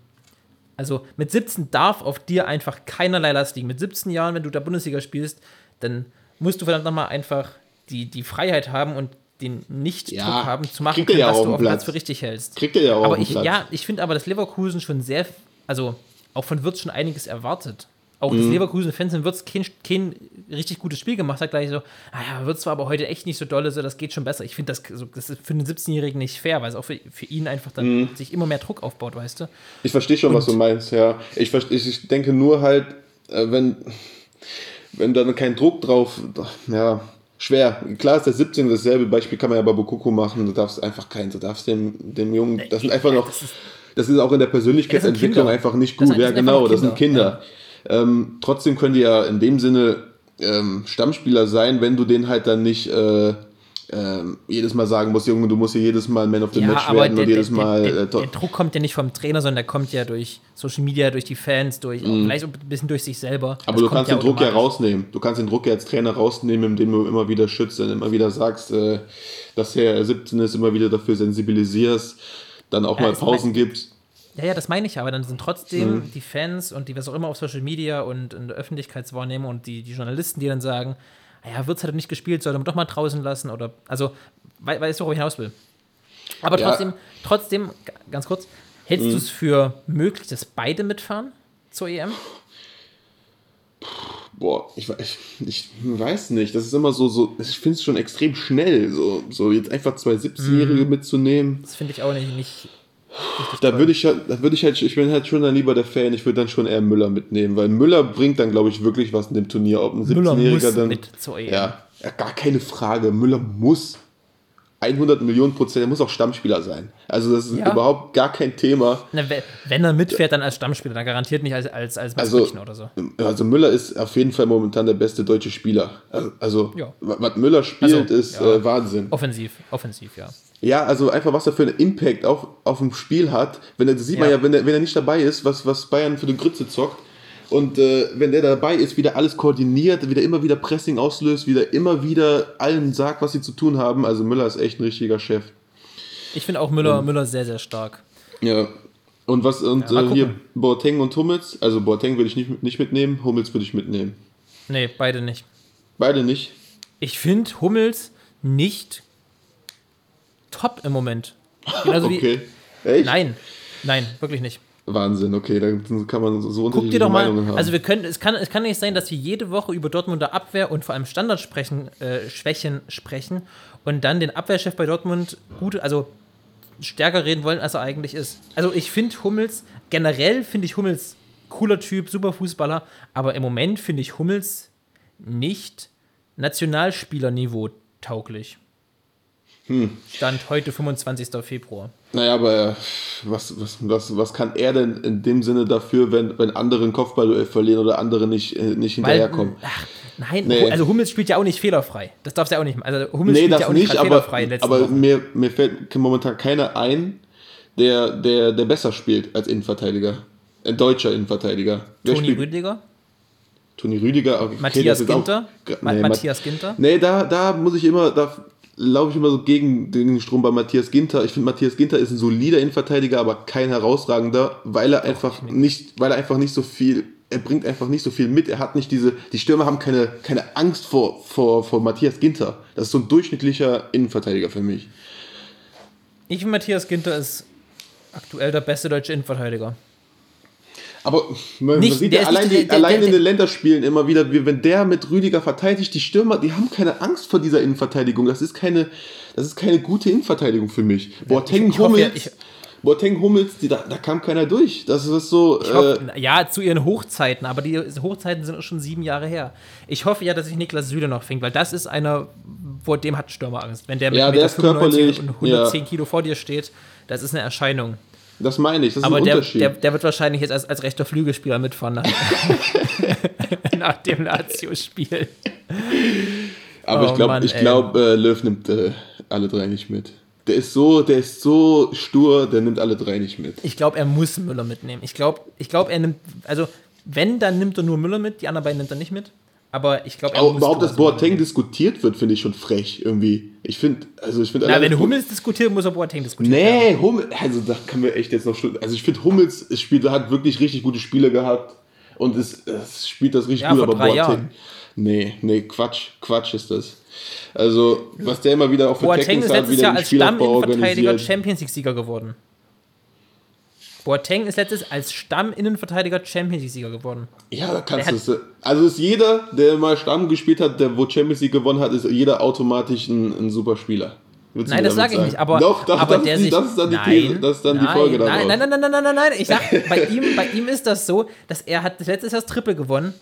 also mit 17 darf auf dir einfach keinerlei Last liegen. Mit 17 Jahren, wenn du da Bundesliga spielst, dann musst du verdammt nochmal einfach die, die Freiheit haben und den Nicht-Druck Ja, haben, zu machen, können, ja was du auf Platz Platz. für richtig hältst. Kriegt er ja auch Aber ich, Platz. ja, ich finde aber, dass Leverkusen schon sehr, also auch von Wirtz schon einiges erwartet. Auch das Leverkusen-Fans in Würz kein, kein richtig gutes Spiel gemacht hat, gleich so, naja, Würz war aber heute echt nicht so dolle, so, das geht schon besser. Ich finde das, so, das ist für einen 17-Jährigen nicht fair, weil es auch für, für ihn einfach dann sich immer mehr Druck aufbaut, weißt du? Ich verstehe schon, was du meinst, ja. Ich, ich, denke nur halt, äh, wenn, wenn dann kein Druck drauf, ja, schwer. Klar ist der 17 dasselbe Beispiel kann man ja bei Bokoko machen. Du darfst einfach keinen, du darfst dem, dem Jungen, das sind einfach noch, das ist- auch in der Persönlichkeitsentwicklung einfach nicht gut. sind Ja, genau, das sind Kinder. Kinder. Ähm, trotzdem können die ja in dem Sinne ähm, Stammspieler sein, wenn du den halt dann nicht äh, ähm, jedes Mal sagen musst, Junge, du musst hier jedes Mal Man of the Ja, Match werden der, und der, jedes Mal. der, der, äh, der Druck kommt ja nicht vom Trainer, sondern der kommt ja durch Social Media, durch die Fans, durch vielleicht auch ein bisschen durch sich selber. Aber Das du kannst den Druck ja rausnehmen. Du kannst den Druck ja als Trainer rausnehmen, indem du immer wieder schützt und immer wieder sagst, äh, dass er 17 ist, immer wieder dafür sensibilisierst, dann auch Ja, mal Pausen mein- gibst. Ja, ja, das meine ich, aber dann sind trotzdem Mhm. die Fans und die, was auch immer auf Social Media und in der Öffentlichkeitswahrnehmung und die, die Journalisten, die dann sagen, naja, Wirtz hat nicht gespielt, sollte man doch mal draußen lassen oder, also, wei- weißt du, worauf ich hinaus will. Aber Ja. Mhm. trotzdem, ganz kurz, hältst du es für möglich, dass beide mitfahren zur EM? Boah, ich, we- ich, ich weiß nicht. Das ist immer so, so ich finde es schon extrem schnell, so, so jetzt einfach zwei 17-Jährige Mhm. mitzunehmen. Das finde ich auch nicht, nicht Da würde ich halt, da würde ich halt, ich bin halt schon dann lieber der Fan, ich würde dann schon eher Müller mitnehmen, weil Müller bringt dann, glaube ich, wirklich was in dem Turnier. Ob ein Müller 17-Jähriger muss dann. mit zur EM. Ja, ja, gar keine Frage. Müller muss 100 Millionen Prozent, er muss auch Stammspieler sein. Also das ist Ja. überhaupt gar kein Thema. Na, we- wenn er mitfährt, dann als Stammspieler, dann garantiert nicht als, als, als Also, oder so. also Müller ist auf jeden Fall momentan der beste deutsche Spieler. Also, also Ja. wa- was Müller spielt, Also, ist ja. äh, Wahnsinn. Offensiv, offensiv, ja. Ja, also einfach, was er für einen Impact auf, auf dem Spiel hat. Wenn er, das sieht man Ja. ja, wenn er, wenn er nicht dabei ist, was, was Bayern für eine Grütze zockt. Und äh, wenn der dabei ist, wieder alles koordiniert, wieder immer wieder Pressing auslöst, wieder immer wieder allen sagt, was sie zu tun haben. Also Müller ist echt ein richtiger Chef. Ich finde auch Müller, Müller sehr, sehr stark. Ja. Und was, und Ja, äh, hier. Boateng und Hummels, also Boateng würde ich nicht, nicht mitnehmen, Hummels würde ich mitnehmen. Nee, beide nicht. Beide nicht. Ich finde Hummels nicht top im Moment. Genauso wie. Okay. Echt? Nein, nein, wirklich nicht. Wahnsinn, okay, da kann man so Guck unterschiedliche dir doch mal, Meinungen haben. also wir können, es kann, es kann nicht sein, dass wir jede Woche über Dortmunder Abwehr und vor allem Standardsprechen, äh, Schwächen sprechen und dann den Abwehrchef bei Dortmund gut, also stärker reden wollen, als er eigentlich ist. Also ich finde Hummels, generell finde ich Hummels cooler Typ, super Fußballer, aber im Moment finde ich Hummels nicht Nationalspielerniveau tauglich. Hm. Stand heute 25. Februar. Naja, aber äh, was, was, was, was kann er denn in dem Sinne dafür, wenn, wenn andere ein Kopfballduell verlieren oder andere nicht, äh, nicht Weil, hinterherkommen? ach, nein, Nee. also Hummels spielt ja auch nicht fehlerfrei. Das darfst du ja auch nicht. Also Hummels Nee, spielt ja auch nicht, nicht, aber, fehlerfrei aber Wochen. mir, mir fällt momentan keiner ein, der, der, der besser spielt als Innenverteidiger. Ein deutscher Innenverteidiger. Wer Toni spielt? Rüdiger, Toni Rüdiger. okay, Matthias auch- Ginter. Ma nee, Matthias Ginter. Nee, da, da muss ich immer, da laufe ich immer so gegen den Strom bei Matthias Ginter. Ich finde, Matthias Ginter ist ein solider Innenverteidiger, aber kein herausragender, weil er einfach nicht, weil er einfach nicht so viel, er bringt einfach nicht so viel mit. Er hat nicht diese, die Stürmer haben keine, keine Angst vor, vor, vor Matthias Ginter. Das ist so ein durchschnittlicher Innenverteidiger für mich. Ich finde, Matthias Ginter ist aktuell der beste deutsche Innenverteidiger. Aber man, Nicht- man sieht ja allein, der- die, der- allein der- in den Länderspielen immer wieder, wie wenn der mit Rüdiger verteidigt, die Stürmer, die haben keine Angst vor dieser Innenverteidigung. Das ist keine, das ist keine gute Innenverteidigung für mich. Boateng, ich hoffe ja, Hummels, ich- Boateng, Hummels, die, da, da kam keiner durch. Das ist so. Ich äh, hoffe, ja, zu ihren Hochzeiten, aber die Hochzeiten sind auch schon sieben Jahre her. Ich hoffe ja, dass sich Niklas Süle noch fängt, weil das ist einer, vor dem hat Stürmer Angst. Wenn der mit Ja, der 1,95 ist körperlich, und 110 ja. Kilo vor dir steht, das ist eine Erscheinung. Das meine ich, das ist Aber ein der, Unterschied. der, der wird wahrscheinlich jetzt als, als rechter Flügelspieler mitfahren nach, [LAUGHS] nach dem Lazio-Spiel. Aber ich Oh glaube, Mann, ich glaub, äh, Löw nimmt äh, alle drei nicht mit. Der ist so, der ist so stur, der nimmt alle drei nicht mit. Ich glaube, er muss Müller mitnehmen. Ich glaube, ich glaub, er nimmt, also wenn, dann nimmt er nur Müller mit, die anderen beiden nimmt er nicht mit. Aber ich glaube, Auch überhaupt, dass Boateng mitnehmen. diskutiert wird, finde ich schon frech irgendwie. Ich finde, also ich finde Na, wenn Hummels diskutiert, muss er Boateng diskutieren. Nee, Hummels, also da kann wir echt jetzt noch Stunden. Also ich finde, Hummels es spielt, hat wirklich richtig gute Spiele gehabt und es, es spielt das richtig Ja, gut, vor aber drei Boateng. Jahren. Nee, nee, Quatsch, Quatsch ist das. Also, was der immer wieder auch für Boateng Tackings ist hat, letztes wieder Jahr als organisiert. Champions League-Sieger geworden. Boateng ist letztes als Stamm-Innenverteidiger Champions League-Sieger geworden. Ja, da kannst du es. Also ist jeder, der mal Stamm gespielt hat, der wo Champions League gewonnen hat, ist jeder automatisch ein, ein super Spieler. Willst Nein, das sage ich nicht, aber, Doch, doch, aber das, der ist die, sich. das ist dann die nein, These, das ist dann die nein, Folge nein, daraus. nein, nein, nein, nein, nein, nein, nein. Ich sag, bei ihm, bei ihm ist das so, dass er hat letztes Jahr das Triple gewonnen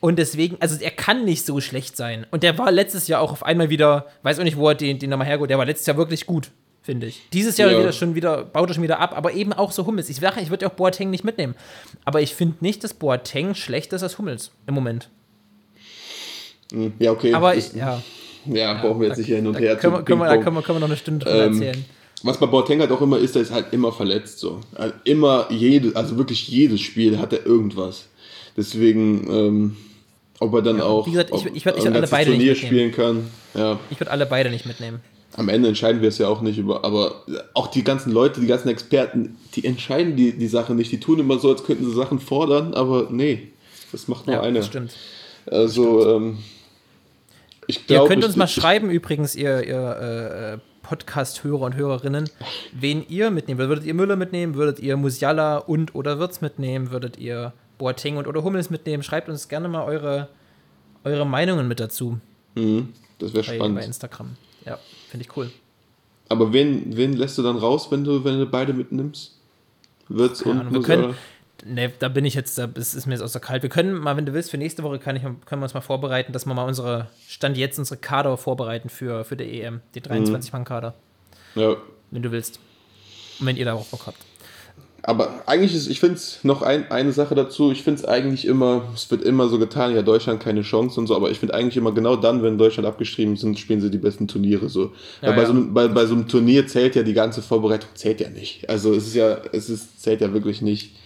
und deswegen, also er kann nicht so schlecht sein. Und der war letztes Jahr auch auf einmal wieder, weiß auch nicht, wo er den, den nochmal hergeholt, der war letztes Jahr wirklich gut, finde ich. Dieses Jahr Ja. wieder schon wieder, baut er schon wieder ab, aber eben auch so Hummels. Ich sage, ich würde ja auch Boateng nicht mitnehmen. Aber ich finde nicht, dass Boateng schlechter ist als Hummels im Moment. Ja, okay. Aber ist, ja, ja, brauchen wir jetzt nicht hier hin und her können, wir, zu können, wir, da können, wir, können wir noch eine Stunde drüber Ähm, erzählen. Was bei Boateng halt auch immer ist, der ist halt immer verletzt so. Also immer jede, also wirklich jedes Spiel hat er irgendwas. Deswegen, ähm, ob er dann auch wie gesagt, ich- ich ich ein würd alle beide nicht Turnier mitnehmen. spielen kann. Ja, Ich würde alle beide nicht mitnehmen. Am Ende entscheiden wir es ja auch nicht über, aber auch die ganzen Leute, die ganzen Experten, die entscheiden die, die Sache nicht. Die tun immer so, als könnten sie Sachen fordern, aber nee, das macht nur Ja, einer. das stimmt. Also, ähm, ich Ihr glaube. könnt uns ich, mal ich, schreiben, übrigens, ihr, ihr äh, Podcast-Hörer und Hörerinnen, wen ihr mitnehmen würdet. Würdet ihr Müller mitnehmen? Würdet ihr Musiala und oder Wirtz mitnehmen? Würdet ihr Boateng und oder Hummels mitnehmen? Schreibt uns gerne mal eure, eure Meinungen mit dazu Mhm, das wäre spannend. bei Instagram. Ja, finde ich cool. Aber wen, wen lässt du dann raus, wenn du, wenn du beide mitnimmst? Wird's Keine und Ahnung, wir können, ne, da bin ich jetzt, da ist, ist mir jetzt aus der Kalt. Wir können mal, wenn du willst, für nächste Woche kann ich, können wir uns mal vorbereiten, dass wir mal unsere, Stand jetzt unsere Kader vorbereiten für, für die EM, die 23-Mann-Kader, Ja, wenn du willst. Und wenn ihr darauf Bock habt. Aber eigentlich ist, ich finde es noch ein, eine Sache dazu, ich finde es eigentlich immer, es wird immer so getan, ja, Deutschland keine Chance und so, aber ich finde eigentlich immer genau dann, wenn Deutschland abgeschrieben sind, spielen sie die besten Turniere so. Ja, Weil bei, ja. So einem, bei, bei so einem Turnier zählt ja die ganze Vorbereitung, zählt ja nicht. Also es ist ja, es ist, zählt ja wirklich nicht.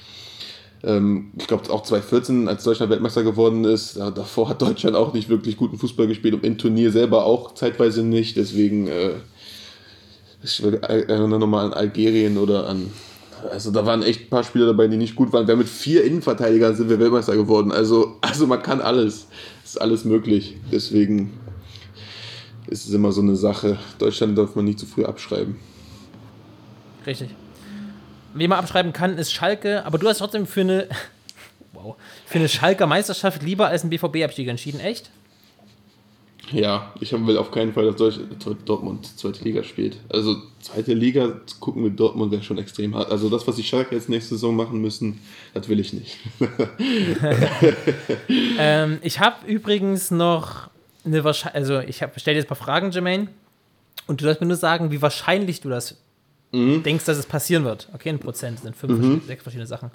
Ähm, ich glaube auch 2014, als Deutschland Weltmeister geworden ist, davor hat Deutschland auch nicht wirklich guten Fußball gespielt und im Turnier selber auch zeitweise nicht. Deswegen, äh, ich erinnere nochmal an Algerien oder an. Also da waren echt ein paar Spieler dabei, die nicht gut waren. Wir mit vier Innenverteidigern sind wir Weltmeister geworden. Also, also man kann alles. Es ist alles möglich. Deswegen ist es immer so eine Sache. Deutschland darf man nicht zu früh abschreiben. Richtig. Wie man abschreiben kann, ist Schalke, aber du hast trotzdem für eine, [LAUGHS] wow, für eine Schalker Meisterschaft lieber als einen BVB-Abstieg entschieden, echt? Ja, ich will auf keinen Fall, dass Dortmund zweite Liga spielt. Also zweite Liga zu gucken mit Dortmund wäre schon extrem hart. Also das, was die Schalke jetzt nächste Saison machen müssen, das will ich nicht. [LAUGHS] Ähm, ich habe übrigens noch eine Wahrscheinlichkeit, also ich stelle dir jetzt ein paar Fragen, Jermaine, und du sollst mir nur sagen, wie wahrscheinlich du das denkst, dass es passieren wird. Okay, ein Prozent sind fünf, verschiedene, sechs verschiedene Sachen.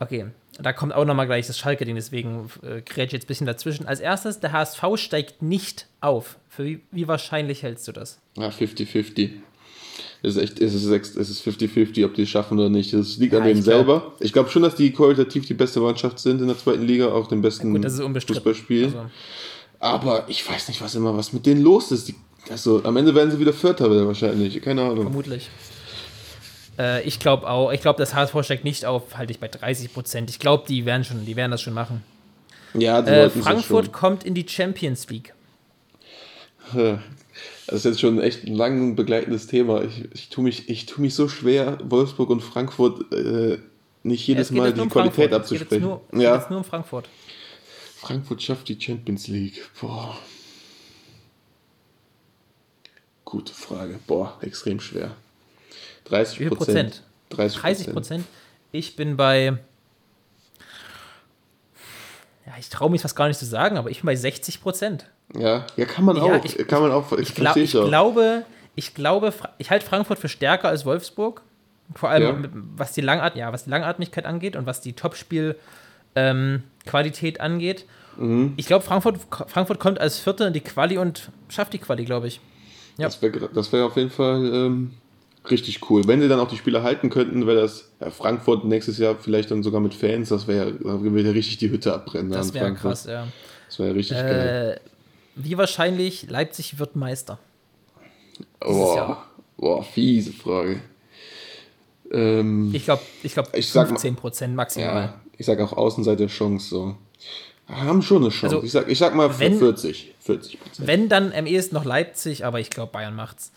Okay, da kommt auch nochmal gleich das Schalke-Ding, deswegen äh, ich jetzt ein bisschen dazwischen. Als erstes, der HSV steigt nicht auf. Für wie, wie wahrscheinlich hältst du das? Ja, 50-50. Es ist echt, es ist es ist 50-50, ob die es schaffen oder nicht. Es liegt an Ja, denen ich glaub- selber. Ich glaube schon, dass die qualitativ die beste Mannschaft sind in der zweiten Liga, auch den besten Gut, unbestritten. Fußballspiel. Also, Aber ich weiß nicht, was immer was mit denen los ist. Die, also am Ende werden sie wieder Vierter wahrscheinlich. Keine Ahnung. vermutlich. Äh, ich glaube auch, ich glaube, das HSV steigt nicht auf, halte ich bei 30 Prozent. Ich glaube, die werden schon, die werden das schon machen. Ja, die Äh, ja Frankfurt kommt in die Champions League. schon. [LAUGHS] Das ist jetzt schon echt ein lang begleitendes Thema. Ich, ich tue mich, ich tu mich so schwer, Wolfsburg und Frankfurt äh, nicht jedes Es geht Mal die um Qualität Frankfurt. Es geht abzusprechen. nur, geht ja, jetzt nur um Frankfurt. Frankfurt schafft die Champions League. Boah. Gute Frage. Boah, extrem schwer. 30 Wie viel Prozent. 30 30 Prozent. Ich bin bei. Ja, ich traue mich fast gar nicht zu sagen, aber ich bin bei 60 Prozent. Ja, ja, kann man Ja, auch. ich- kann man auch. Ich, glaub, verstehe ich auch. glaube, ich glaube, ich halte Frankfurt für stärker als Wolfsburg. Vor allem, Ja. mit, was, die Langart ja, was die Langatmigkeit angeht und was die Topspiel-Qualität angeht. Mhm. Ich glaube, Frankfurt, Frankfurt kommt als Vierte in die Quali und schafft die Quali, glaube ich. Ja. Das wäre das wär auf jeden Fall ähm, richtig cool. Wenn sie dann auch die Spieler halten könnten, wäre das ja, Frankfurt nächstes Jahr vielleicht dann sogar mit Fans. Das wäre ja richtig die Hütte abbrennen. da Das wäre krass, ja. Das wäre richtig geil. Äh, wie wahrscheinlich Leipzig wird Meister? Boah, boah, fiese Frage. Ähm, Ich glaube, ich glaube Ich sag mal- 15 Prozent maximal. ja, ich sag auch Außenseiter Chance so. Haben schon eine Chance. Also, ich, sag, ich sag mal wenn- 40. 40 Prozent. Wenn, dann am ehesten noch Leipzig, aber ich glaube, Bayern macht's.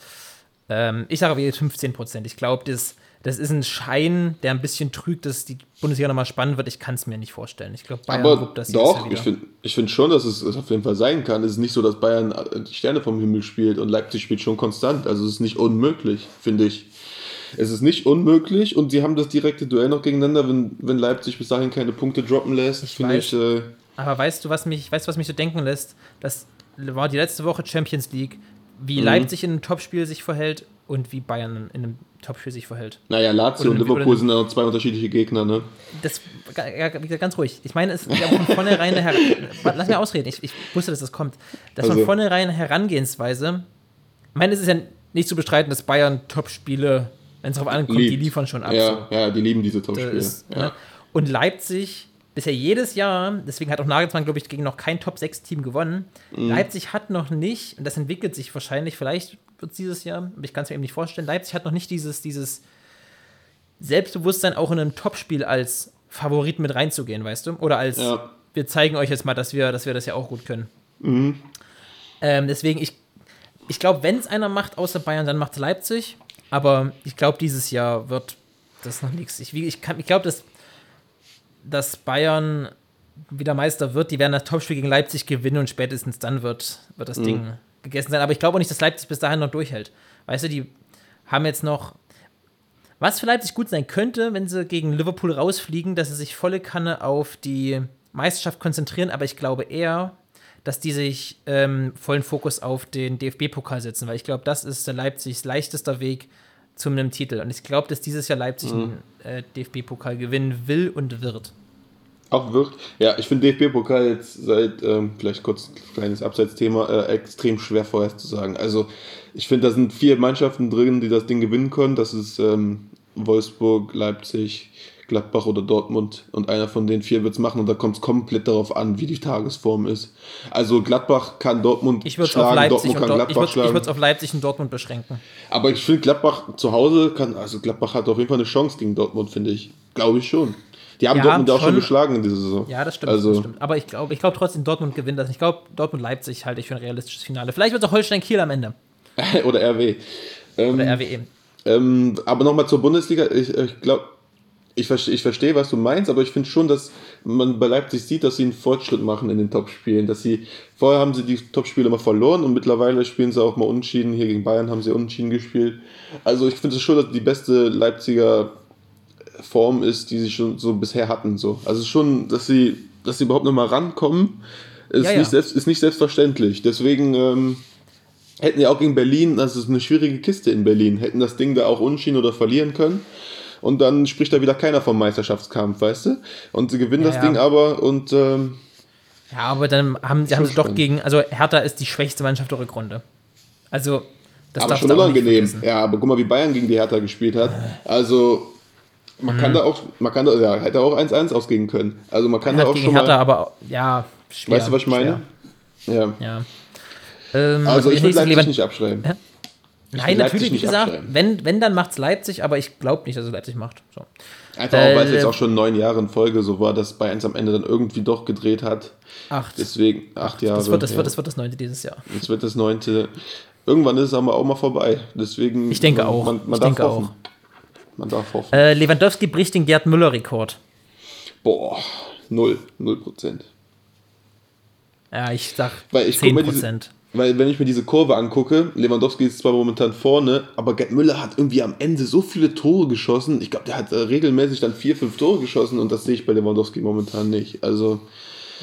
Ähm, ich sage aber jetzt 15 Prozent. Ich glaube, das das ist ein Schein, der ein bisschen trügt, dass die Bundesliga nochmal spannend wird. Ich kann es mir nicht vorstellen. Ich glaube, Bayern Aber das doch, ich finde ich find schon, dass es, es auf jeden Fall sein kann. Es ist nicht so, dass Bayern äh, die Sterne vom Himmel spielt und Leipzig spielt schon konstant. Also es ist nicht unmöglich, finde ich. Es ist nicht unmöglich und sie haben das direkte Duell noch gegeneinander, wenn, wenn Leipzig bis dahin keine Punkte droppen lässt, finde weiß. ich. Äh, Aber weißt du, was mich, weißt du, was mich so denken lässt? Das war die letzte Woche Champions League, wie Mhm. Leipzig in einem Topspiel sich verhält und wie Bayern in einem Topspiel sich verhält. naja, Lazio Oder- und Liverpool sind ja zwei unterschiedliche Gegner, ne? Das, ja, ganz ruhig. Ich meine, es ist ja von vornherein eine Her [LAUGHS] Lass mir ausreden, ich, ich wusste, dass das kommt. Das von Also- vornherein eine Herangehensweise. Ich meine, es ist ja nicht zu bestreiten, dass Bayern Topspiele, wenn es darauf ankommt, die Liebt. liefern schon ab. Ja, ja, die lieben diese so. Topspiele. Ist, ja. ne? Und Leipzig bisher jedes Jahr, deswegen hat auch Nagelsmann, glaube ich, gegen noch kein Top-6-Team gewonnen. Mhm. Leipzig hat noch nicht, und das entwickelt sich wahrscheinlich, vielleicht wird es dieses Jahr, aber ich kann es mir eben nicht vorstellen, Leipzig hat noch nicht dieses, dieses Selbstbewusstsein, auch in einem Topspiel als Favorit mit reinzugehen, weißt du? Oder als, Ja. wir zeigen euch jetzt mal, dass wir, dass wir das ja auch gut können. Mhm. Ähm, deswegen, ich, ich glaube, wenn es einer macht außer Bayern, dann macht es Leipzig. Aber ich glaube, dieses Jahr wird das noch nichts. Ich, ich, kann- ich glaube, dass, dass Bayern wieder Meister wird. Die werden das Topspiel gegen Leipzig gewinnen und spätestens dann wird, wird das Ding gegessen sein. Aber ich glaube auch nicht, dass Leipzig bis dahin noch durchhält. Weißt du, die haben jetzt noch. Was für Leipzig gut sein könnte, wenn sie gegen Liverpool rausfliegen, dass sie sich volle Kanne auf die Meisterschaft konzentrieren, aber ich glaube eher, dass die sich ähm, vollen Fokus auf den DFB-Pokal setzen, weil ich glaube, das ist der Leipzigs leichtester Weg zu einem Titel. Und ich glaube, dass dieses Jahr Leipzig einen äh, DFB-Pokal gewinnen will und wird. Auch wird. Ja, ich finde DFB-Pokal jetzt seit, ähm, vielleicht kurz ein kleines Abseitsthema, äh, extrem schwer vorherzusagen. Also, ich finde, da sind vier Mannschaften drin, die das Ding gewinnen können. Das ist ähm, Wolfsburg, Leipzig, Gladbach oder Dortmund. Und einer von den vier wird es machen und da kommt es komplett darauf an, wie die Tagesform ist. Also, Gladbach kann Dortmund Ich würde es auf schlagen, Dortmund und kann Dort ich Gladbach ich schlagen. würde es auf Leipzig und Dortmund beschränken. Aber ich finde, Gladbach zu Hause kann, also Gladbach hat auf jeden Fall eine Chance gegen Dortmund, finde ich. Glaube ich schon. Die haben Ja, Dortmund auch schon schon. geschlagen in dieser Saison. Ja, das stimmt. Also, das stimmt. Aber ich glaube ich glaub trotzdem, Dortmund gewinnt das. Ich glaube, Dortmund-Leipzig halte ich für ein realistisches Finale. Vielleicht wird es auch Holstein-Kiel am Ende. [LAUGHS] oder RW. Ähm, Oder RWE. Ähm, aber nochmal zur Bundesliga. Ich, ich glaube, ich, verste, ich verstehe, was du meinst, aber ich finde schon, dass man bei Leipzig sieht, dass sie einen Fortschritt machen in den Topspielen. Dass sie, vorher haben sie die Topspiele immer verloren und mittlerweile spielen sie auch mal unentschieden. Hier gegen Bayern haben sie unentschieden gespielt. Also ich finde es schon, dass die beste Leipziger Form ist, die sie schon so bisher hatten. So. Also schon, dass sie, dass sie überhaupt nochmal rankommen, ist, Ja, ja. Nicht selbst, ist nicht selbstverständlich. Deswegen ähm, hätten ja auch gegen Berlin, das ist eine schwierige Kiste in Berlin, hätten das Ding da auch unschieden oder verlieren können. Und dann spricht da wieder keiner vom Meisterschaftskampf, weißt du? Und sie gewinnen Ja, das ja. Ding aber und ähm, Ja, aber dann haben, sie- haben sie doch gegen, also Hertha ist die schwächste Mannschaft der Rückrunde. Also, das aber schon unangenehm. Ja, aber guck mal, wie Bayern gegen die Hertha gespielt hat. Also man kann da auch, man kann da, ja, hätte auch 1-1 ausgehen können. Also man kann Hat da auch gegen schon Hertha, mal, aber ja, schwer. weißt du, was ich meine? Ja. Schwer. Ja. Ähm, Also ich will nächstes Leipzig nicht abschreiben. Nein, will Leipzig natürlich, wie nicht gesagt, abschreiben. wenn, wenn, dann macht's Leipzig, aber ich glaube nicht, dass es Leipzig macht. So. Einfach auch, weil es Äh, jetzt auch schon neun Jahre in Folge so war, dass Bayern es am Ende dann irgendwie doch gedreht hat. Acht. Deswegen acht Jahre. Das wird das, ja. wird, das wird das neunte dieses Jahr. Jetzt wird das neunte. Irgendwann ist es aber auch mal vorbei. Deswegen. Ich denke auch. Man, man Ich darf denke hoffen. auch. Man darf hoffen. Äh, Lewandowski bricht den Gerd Müller-Rekord. Boah, null. Null Prozent. Ja, ich sag Weil ich 10%. diese, weil wenn ich mir diese Kurve angucke, Lewandowski ist zwar momentan vorne, aber Gerd Müller hat irgendwie am Ende so viele Tore geschossen. Ich glaube, der hat äh, regelmäßig dann vier, fünf Tore geschossen und das sehe ich bei Lewandowski momentan nicht. Also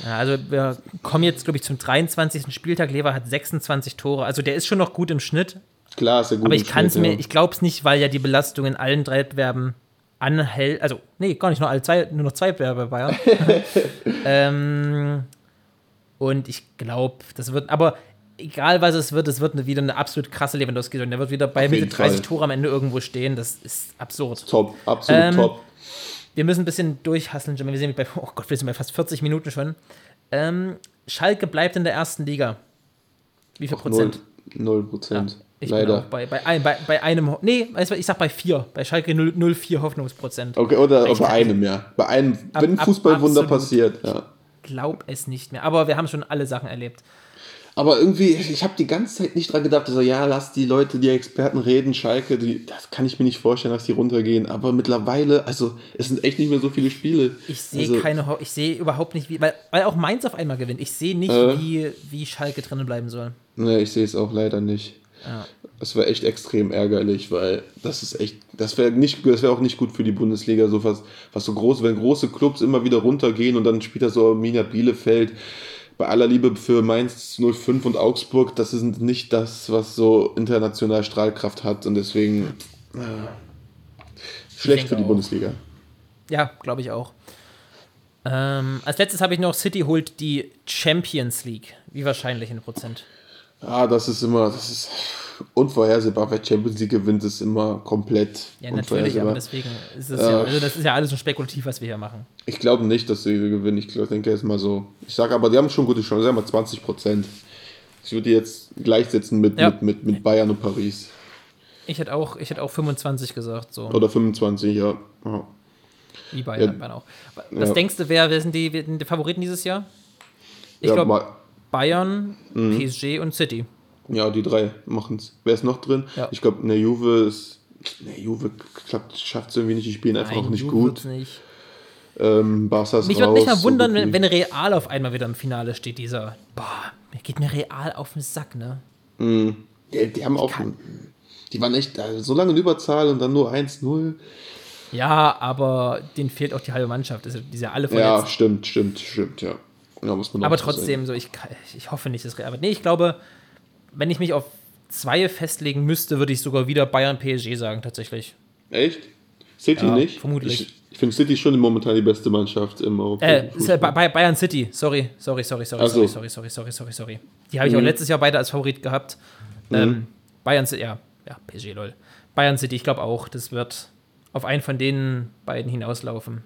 Ja, also wir kommen jetzt, glaube ich, zum 23. Spieltag. Lever hat 26 Tore. Also der ist schon noch gut im Schnitt. klar ist er gut. Aber ich kann es mir, ja. ich glaube es nicht, weil ja die Belastung in allen drei Wettbewerben anhält. Also, nee, gar nicht, nur, alle zwei, nur noch zwei Wettbewerbe bei Bayern. [LAUGHS] ähm, und ich glaube, das wird, aber egal was es wird, es wird eine, wieder eine absolut krasse Lewandowski. Und der wird wieder bei Mitte jeden 30 Fall. Tore am Ende irgendwo stehen. Das ist absurd. Top, absolut Ähm, top. Wir müssen ein bisschen durchhasseln, Jimmy. Wir sind bei, oh Gott, wir sind bei fast 40 Minuten schon. Ähm, Schalke bleibt in der ersten Liga. Wie viel Null, Prozent? null Prozent. Ich bin Leider. auch bei, bei, ein, bei, bei einem, nee, ich sag bei vier. Bei Schalke 0 0,4 Hoffnungsprozent. Okay, oder Ich- bei einem, ja. Bei einem, wenn ein ab- Fußballwunder absolut. passiert, ja. Glaub es nicht mehr. Aber wir haben schon alle Sachen erlebt. Aber irgendwie, ich habe die ganze Zeit nicht dran gedacht, so, ja, lass die Leute, die Experten reden, Schalke, die, das kann ich mir nicht vorstellen, dass die runtergehen. Aber mittlerweile, also, es sind echt nicht mehr so viele Spiele. Ich sehe also, keine, Ho ich sehe überhaupt nicht, wie, weil, weil auch Mainz auf einmal gewinnt. Ich sehe nicht, Äh. wie, wie Schalke drinnen bleiben soll. Nee, ich sehe es auch leider nicht. Ja. Das wäre echt extrem ärgerlich, weil das ist echt, das wäre nicht, das wäre auch nicht gut für die Bundesliga, so was, was so groß, wenn große Clubs immer wieder runtergehen und dann spielt da so Arminia Bielefeld. Bei aller Liebe für Mainz 05 und Augsburg, das ist nicht das, was so international Strahlkraft hat und deswegen äh, schlecht für die auch. Bundesliga. Ja, glaube ich auch. Ähm, als letztes habe ich noch City holt die Champions League. Wie wahrscheinlich in Prozent? Ah, das ist immer, das ist unvorhersehbar. Wer Champions League gewinnt, ist immer komplett Ja, natürlich, aber deswegen ist es ja, also das ist ja alles so spekulativ, was wir hier machen. Ich glaube nicht, dass sie gewinnen. Ich glaub, denke, es ist mal so. Ich sage aber, die haben schon gute Chancen. Sagen wir mal 20 Prozent. Ich würde die jetzt gleichsetzen mit, Ja. mit, mit, mit Bayern und Paris. Ich hätte auch, ich hätte auch 25 gesagt, so Oder 25, ja. ja. wie Bayern, Ja. Auch. Was Ja. denkst du, wer, wer sind die, die Favoriten dieses Jahr? Ich glaube Bayern, Mhm. PSG und City. Ja, die drei machen es. Wer ist noch drin? Ja. Ich glaube, ne Juve ist. Ne, Juve klappt, schafft es irgendwie nicht. Die spielen einfach auch nicht Juve gut. Nicht. Ähm, Barca ist Mich würde nicht mal so wundern, gut wenn, wenn Real auf einmal wieder im Finale steht, dieser. Boah, mir geht mir Real auf den Sack, ne? Die, die haben auch. Die waren echt äh, so lange in Überzahl und dann nur 1-0. Ja, aber denen fehlt auch die halbe Mannschaft. Also, die sind ja alle Ja, verletzt. stimmt, stimmt, stimmt, ja. ja muss man auch aber so trotzdem, so ich, ich hoffe nicht, dass Real. Aber nee, ich glaube, wenn ich mich auf zwei festlegen müsste, würde ich sogar wieder Bayern PSG sagen, tatsächlich. Echt? City Ja, nicht? vermutlich. Ich, ich finde City schon momentan die beste Mannschaft im Äh, europäischen Fußball. bei Bayern City. Sorry, sorry, sorry, sorry, so. sorry, sorry, sorry, sorry, sorry, sorry. Die habe ich auch letztes Jahr beide als Favorit gehabt. Ähm, Bayern City, ja, ja, PSG, lol. Bayern City, ich glaube auch, das wird auf einen von den beiden hinauslaufen.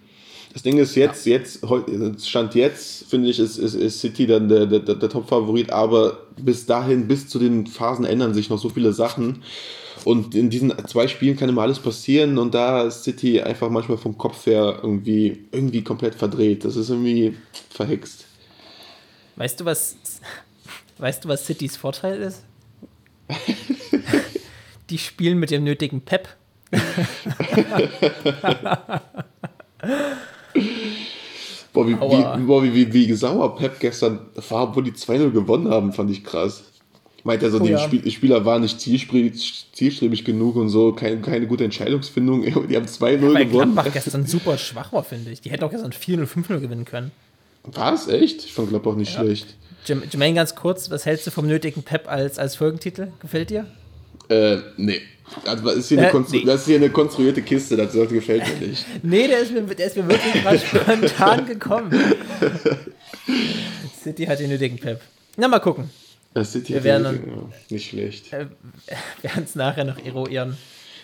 Das Ding ist jetzt, jetzt, heu- Stand jetzt, finde ich, ist, ist, ist City dann der, der, der Top-Favorit, aber bis dahin, bis zu den Phasen ändern sich noch so viele Sachen. Und in diesen zwei Spielen kann immer alles passieren und da ist City einfach manchmal vom Kopf her irgendwie, irgendwie komplett verdreht. Das ist irgendwie verhext. Weißt du, was, weißt du, was Citys Vorteil ist? [LAUGHS] Die spielen mit dem nötigen Pep. Boah, wie, wie, boah, wie, wie, wie sauer Pep gestern war, obwohl die 2-0 gewonnen haben, fand ich krass. Meint er so, Oh die, ja. Spiel, Spieler waren nicht zielstrebig, genug und so, kein, keine gute Entscheidungsfindung. [LAUGHS] Die haben 2-0 Weil gewonnen. Gladbach gestern super schwach war, finde ich. Die hätten auch gestern 4-0, 5-0 gewinnen können. Was? Echt? Ich fand Gladbach nicht schlecht. Jerm- Jermaine, ganz kurz, was hältst du vom nötigen Pep als, als Folgentitel? Gefällt dir? Äh, nee. Also, das, ist hier eine Äh, konstru- nee. das ist hier eine konstruierte Kiste, das gefällt mir nicht. [LAUGHS] Nee, der ist mir, der ist mir wirklich gerade [LAUGHS] spontan gekommen. City hat den nötigen Pep. Na, mal gucken. Das hier Wir werden ja, nicht schlecht. Äh, werden es nachher noch eruieren.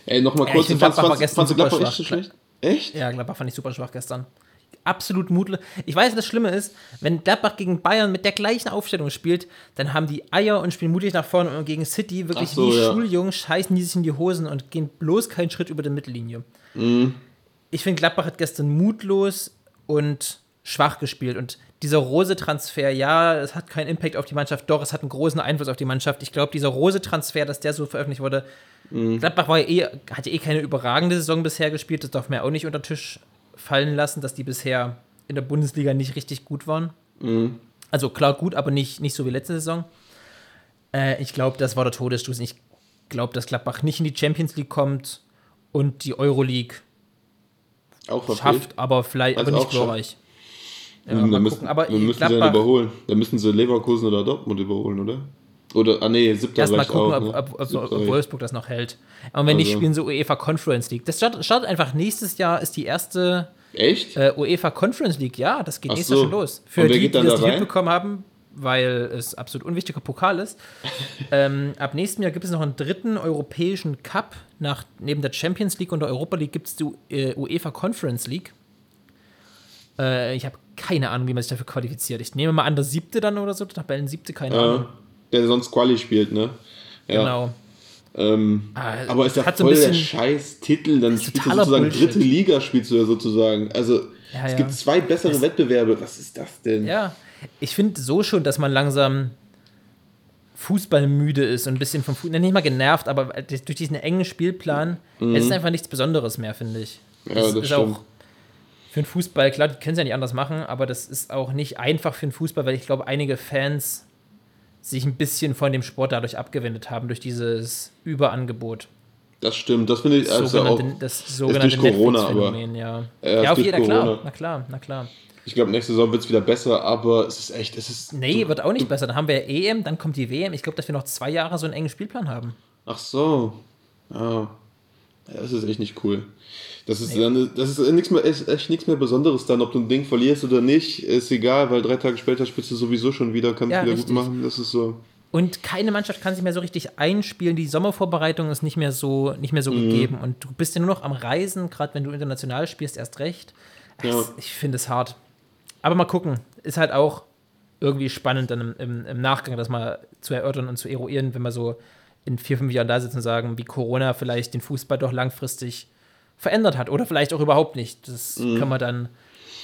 Ey, nochmal Ja, kurz, ich find, fandst, fandst, gestern fandst du super Gladbach echt so schlecht? Echt? Ja, Gladbach fand ich super schwach gestern. Absolut mutlos. Ich weiß, das Schlimme ist, wenn Gladbach gegen Bayern mit der gleichen Aufstellung spielt, dann haben die Eier und spielen mutig nach vorne und gegen City wirklich so, wie ja. Schuljungen scheißen die sich in die Hosen und gehen bloß keinen Schritt über die Mittellinie. Mhm. Ich finde, Gladbach hat gestern mutlos und schwach gespielt und dieser Rose-Transfer, ja, es hat keinen Impact auf die Mannschaft, doch, es hat einen großen Einfluss auf die Mannschaft. Ich glaube, dieser Rose-Transfer, dass der so veröffentlicht wurde, Mhm. Gladbach war ja eh, hat ja eh keine überragende Saison bisher gespielt, das darf man ja auch nicht unter Tisch fallen lassen, dass die bisher in der Bundesliga nicht richtig gut waren. Mhm. Also klar gut, aber nicht, nicht so wie letzte Saison. Äh, ich glaube, das war der Todesstoß. Ich glaube, dass Gladbach nicht in die Champions League kommt und die Euroleague Auch verfehlt. schafft, aber vielleicht Also aber nicht glorreich. Ja, dann mal müssen, gucken. Aber dann müssen sie Gladbach, überholen. Dann müssen sie Leverkusen oder Dortmund überholen, oder? Oder, ah nee, siebter Erstmal gucken, auch, ob, ne? ob, ob, ob reicht. Wolfsburg das noch hält. Und wenn nicht, Also. spielen sie UEFA Conference League. Das startet, einfach nächstes Jahr, ist die erste Echt? äh, UEFA Conference League. Ja, das geht Ach nächstes Jahr so. schon los. Für die, die dann das da nicht mitbekommen haben, weil es absolut unwichtiger Pokal ist. [LAUGHS] ähm, ab nächstem Jahr gibt es noch einen dritten europäischen Cup. Nach, neben der Champions League und der Europa League gibt es die äh, UEFA Conference League. Äh, ich habe keine Ahnung, wie man sich dafür qualifiziert. Ich nehme mal an, der siebte dann oder so, Tabellen siebte, keine Ahnung. Der sonst Quali spielt, ne? Ja. Genau. Ähm, Ah, aber ist ja voll der bisschen- scheiß Titel, dann ist spielst du sozusagen Bullshit. dritte Liga, spielst du ja sozusagen. Also Ja, es ja. gibt zwei bessere Wettbewerbe. Was ist das denn? Ja, ich finde so schon, dass man langsam fußballmüde ist und ein bisschen vom Fußball, nicht mal genervt, aber durch diesen engen Spielplan, es ist einfach nichts Besonderes mehr, finde ich. Mhm. Ja, das ist stimmt. auch für den Fußball, klar, die können es ja nicht anders machen, aber das ist auch nicht einfach für den Fußball, weil ich glaube, einige Fans sich ein bisschen von dem Sport dadurch abgewendet haben, durch dieses Überangebot. Das stimmt, das finde ich also auch. Das sogenannte durch Corona, Netflix-Phänomen, ja. Ja, ja, auf jeden Fall, klar, na klar, na klar. Ich glaube, nächste Saison wird es wieder besser, aber es ist echt, es ist. Nee, wird auch nicht besser. Dann haben wir EM, dann kommt die WM. Ich glaube, dass wir noch zwei Jahre so einen engen Spielplan haben. Ach so. Ja. Ja, Das ist echt nicht cool. Das ist, dann, das ist nichts mehr, ist echt nichts mehr Besonderes dann, ob du ein Ding verlierst oder nicht, ist egal, weil drei Tage später spielst du sowieso schon wieder, kannst Ja, wieder richtig. gut machen. Das ist so. Und keine Mannschaft kann sich mehr so richtig einspielen. Die Sommervorbereitung ist nicht mehr so, nicht mehr so Mhm. gegeben. Und du bist ja nur noch am Reisen, gerade wenn du international spielst, erst recht. Es- Ja. Ich finde es hart. Aber mal gucken. Ist halt auch irgendwie spannend, dann im, im, im Nachgang das mal zu erörtern und zu eruieren, wenn wir so in vier, fünf Jahren da sitzen und sagen, wie Corona vielleicht den Fußball doch langfristig verändert hat. Oder vielleicht auch überhaupt nicht. Das Mhm. können wir dann,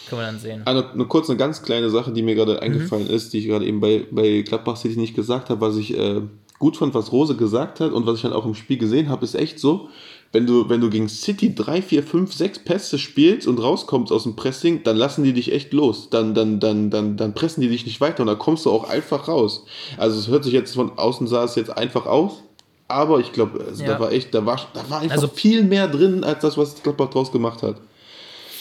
können wir dann sehen. Eine, eine kurz eine ganz kleine Sache, die mir Mhm. gerade eingefallen ist, die ich gerade eben bei, bei Gladbach City nicht gesagt habe, was ich äh, gut fand, was Rose gesagt hat und was ich dann auch im Spiel gesehen habe, ist echt so, wenn du, wenn du gegen City 3, 4, 5, 6 Pässe spielst und rauskommst aus dem Pressing, dann lassen die dich echt los. Dann, dann, dann, dann, dann pressen die dich nicht weiter und dann kommst du auch einfach raus. Also es hört sich jetzt von außen sah es jetzt einfach aus, aber ich glaube, also Ja. da war echt, da war, da war einfach Also- viel mehr drin, als das, was Gladbach draus gemacht hat.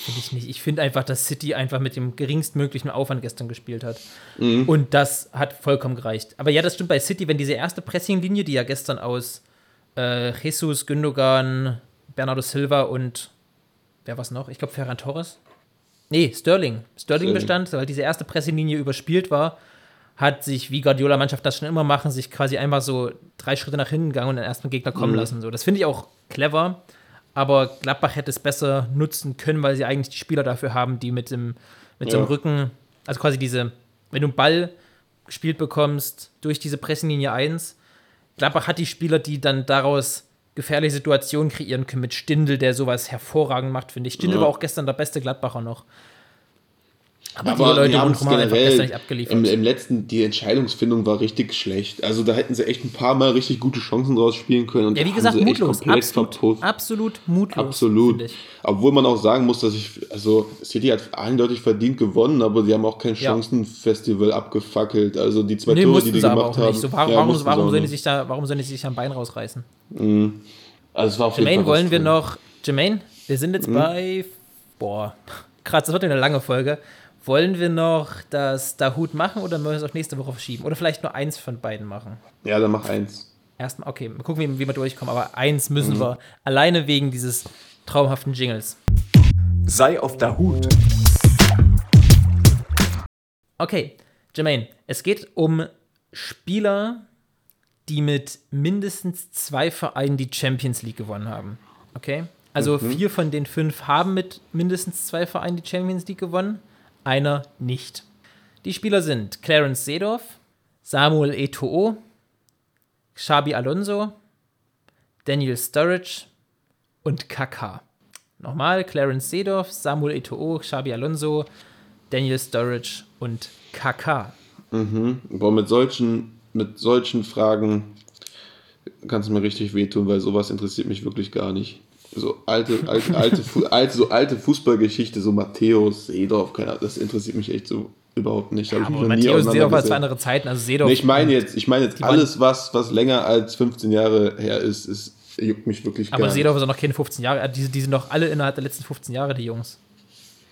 Finde ich nicht. Ich finde einfach, dass City einfach mit dem geringstmöglichen Aufwand gestern gespielt hat. Mhm. Und das hat vollkommen gereicht. Aber ja, das stimmt bei City, wenn diese erste Pressinglinie, die ja gestern aus äh, Jesus, Gündogan, Bernardo Silva und wer was noch? Ich glaube Ferran Torres. Nee, Sterling. Sterling Sterling. bestand, weil diese erste Pressinglinie überspielt war, hat sich, wie Guardiola-Mannschaft das schon immer machen, sich quasi einfach so drei Schritte nach hinten gegangen und den ersten Gegner kommen lassen. So, das finde ich auch clever. Aber Gladbach hätte es besser nutzen können, weil sie eigentlich die Spieler dafür haben, die mit dem, mit so einem Ja. Rücken, also quasi diese, wenn du einen Ball gespielt bekommst durch diese Pressinglinie 1, Gladbach hat die Spieler, die dann daraus gefährliche Situationen kreieren können mit Stindl, der sowas hervorragend macht, finde ich. Stindl Ja. war auch gestern der beste Gladbacher noch. Aber, Aber die Leute die haben es generell gestern nicht abgeliefert. im, im letzten, die Entscheidungsfindung war richtig schlecht. Also da hätten sie echt ein paar Mal richtig gute Chancen draus spielen können. Und ja, wie gesagt, mutlos. Absolut, verpufft. absolut mutlos. Absolut. Obwohl man auch sagen muss, dass ich, also City hat eindeutig verdient gewonnen, aber sie haben auch kein Ja. Chancenfestival abgefackelt. Also die zwei Nee, Tore, die die sie aber gemacht auch haben. So, warum, ja, sollen die sich da, warum sollen die sich am Bein rausreißen? Also es war auf jeden Jermaine, Fall was wollen wir noch. Jermaine, wir sind jetzt bei. Boah, krass, das wird eine lange Folge. Wollen wir noch das Dahut machen oder wollen wir es auf nächste Woche verschieben? Oder vielleicht nur eins von beiden machen? Ja, dann mach eins. Erstmal, okay, mal gucken, wie, wie wir durchkommen. Aber eins müssen wir. Alleine wegen dieses traumhaften Jingles. Sei auf der Hut. Okay, Jermaine, es geht um Spieler, die mit mindestens zwei Vereinen die Champions League gewonnen haben. Okay? Also vier von den fünf haben mit mindestens zwei Vereinen die Champions League gewonnen, einer nicht. Die Spieler sind Clarence Seedorf, Samuel Eto'o, Xabi Alonso, Daniel Sturridge und Kaká. Nochmal, Clarence Seedorf, Samuel Eto'o, Xabi Alonso, Daniel Sturridge und Kaká. Boah, mit solchen, mit solchen Fragen kannst du mir richtig wehtun, weil sowas interessiert mich wirklich gar nicht. So alte, alte, alte, alte, so alte Fußballgeschichte, so Matthäus, Seedorf, keine Ahnung, das interessiert mich echt so überhaupt nicht. Mich Aber noch Matthäus Seedorf war zwei andere Zeiten, also Seedorf. Nee, ich meine jetzt, ich meine jetzt alles, was, was länger als 15 Jahre her ist, ist juckt mich wirklich aber. Seedorf ist auch noch keine 15 Jahre, äh, die, die sind doch alle innerhalb der letzten 15 Jahre, die Jungs.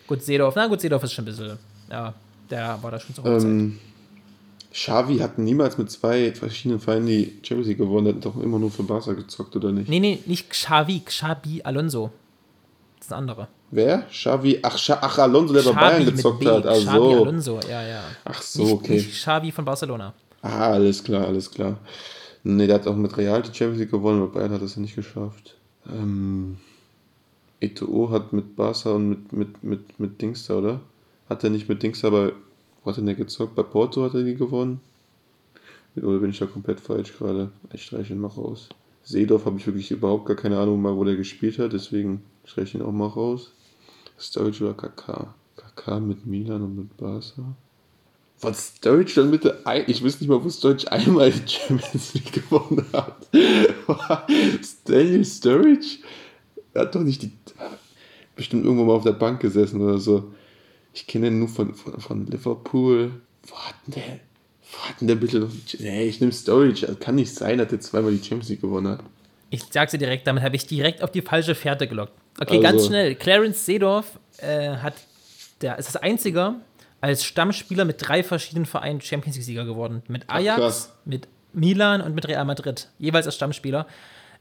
Gut, Seedorf, na gut, Seedorf ist schon ein bisschen, ja, der war da schon so Ähm, Xavi hat niemals mit zwei verschiedenen Vereinen die Champions League gewonnen, der hat doch immer nur für Barca gezockt, oder nicht? Nee, nee, nicht Xavi, Xabi Alonso. Das ist ein anderer. Wer? Xavi? Ach, Xa- ach Alonso, der bei Bayern gezockt hat. Ach Xabi so. Alonso, ja, ja. Ach so, Nicht, okay. Nicht Xavi von Barcelona. Ah, alles klar, alles klar. Nee, der hat auch mit Real die Champions League gewonnen, aber Bayern hat das ja nicht geschafft. Ähm, Eto'o hat mit Barca und mit, mit, mit, mit Dings da, oder? Hat er nicht mit Dings da bei, wo hat denn gezockt? Bei Porto hat er die gewonnen? Oder bin ich da komplett falsch gerade? Ich streiche ihn mal raus. Seedorf habe ich wirklich überhaupt gar keine Ahnung mal, wo der gespielt hat, deswegen streiche ich ihn auch mal raus. Sturridge oder KK? KK mit Milan und mit Barca? Was Sturridge dann bitte, ich weiß nicht mal, wo Sturridge einmal die Champions League gewonnen hat. [LAUGHS] Daniel Sturridge? Er hat doch nicht die, bestimmt irgendwo mal auf der Bank gesessen oder so. Ich kenne ihn nur von, von, von Liverpool. Wo hat denn der, wo hat denn der bitte noch, nee, ich nehme Sturridge. Das kann nicht sein, dass der zweimal die Champions League gewonnen hat. Ich sag's dir direkt, damit habe ich direkt auf die falsche Fährte gelockt. Okay, Also- ganz schnell. Clarence Seedorf äh, hat, der ist das Einzige als Stammspieler mit drei verschiedenen Vereinen Champions League-Sieger geworden. Mit Ajax, krass. mit Milan und mit Real Madrid. Jeweils als Stammspieler.